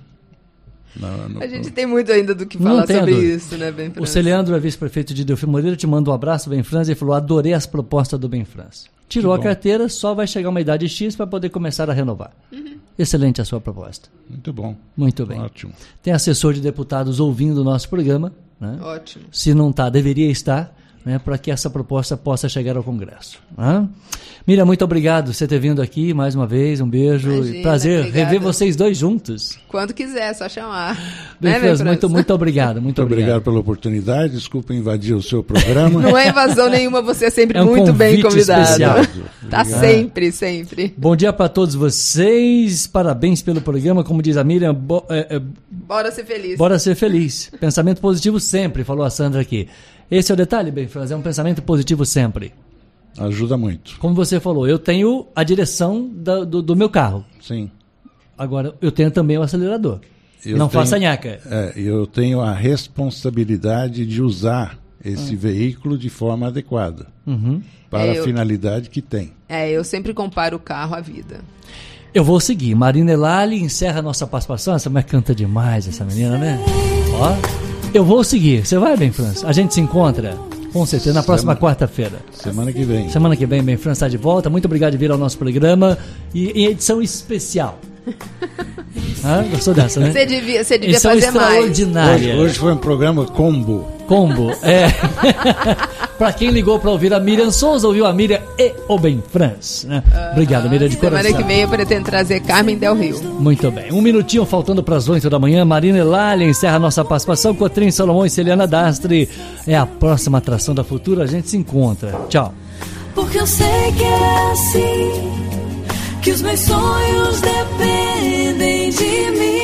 na- no- A gente tem muito ainda do que falar sobre dúvida. isso, né, Ben O França? Celeandro é vice-prefeito de Delfim Moreira, te manda um abraço, bem Franz, e falou: adorei as propostas do Bem Franz. Tirou a carteira, só vai chegar uma idade X para poder começar a renovar. Uhum. Excelente a sua proposta. Muito bom. Muito bem. Ótimo. Tem assessor de deputados ouvindo o nosso programa, né? Ótimo. se não está, deveria estar, né, para que essa proposta possa chegar ao Congresso. né? Miriam, muito obrigado por você ter vindo aqui mais uma vez. Um beijo. Imagina, Prazer obrigada. rever vocês dois juntos. Quando quiser, é só chamar. Bem, né, Franz, muito, muito obrigado. Muito, Muito obrigado pela oportunidade. Desculpa invadir o seu programa. Não é invasão nenhuma, você é sempre É um muito bem convite convidado. especial. Tá Obrigado. sempre, sempre. Bom dia para todos vocês. Parabéns pelo programa. Como diz a Miriam, bo- é, é, Bora ser feliz. bora ser feliz. Pensamento positivo sempre, falou a Sandra aqui. Esse é o detalhe, bem, é um pensamento positivo sempre. Ajuda muito. Como você falou, eu tenho a direção da- do, do meu carro. Sim. Agora, eu tenho também o acelerador. Eu não tenho- faça nhaca. É, eu tenho a responsabilidade de usar esse veículo de forma adequada Uhum. para É, eu- a finalidade que tem. É, eu sempre comparo o carro à vida. Eu vou seguir. Marina Elali encerra a nossa participação. Essa mulher canta demais, essa menina, né? Ó, eu vou seguir. Você vai, bem, França? A gente se encontra, com certeza, na próxima quarta-feira. Semana que vem. Semana que vem, bem, França está de volta. Muito obrigado de vir ao nosso programa. E em edição especial. Hã? Gostou dessa, né? Você devia, você devia Edição fazer mais. Hoje, hoje foi um programa combo. Combo, é. pra quem ligou pra ouvir a Miriam Souza, ouviu a Miriam e o Ben Franz. Né? Obrigado, Miriam, de coração. Semana que vem eu pretendo trazer Carmen Del Rio. Muito bem. Um minutinho faltando para as 8 da manhã. Marina Elália encerra a nossa participação. Cotrim Salomão e Celiana Dastre. É a próxima atração da Futura. A gente se encontra. Tchau. Porque eu sei que é assim, que os meus sonhos dependem de mim.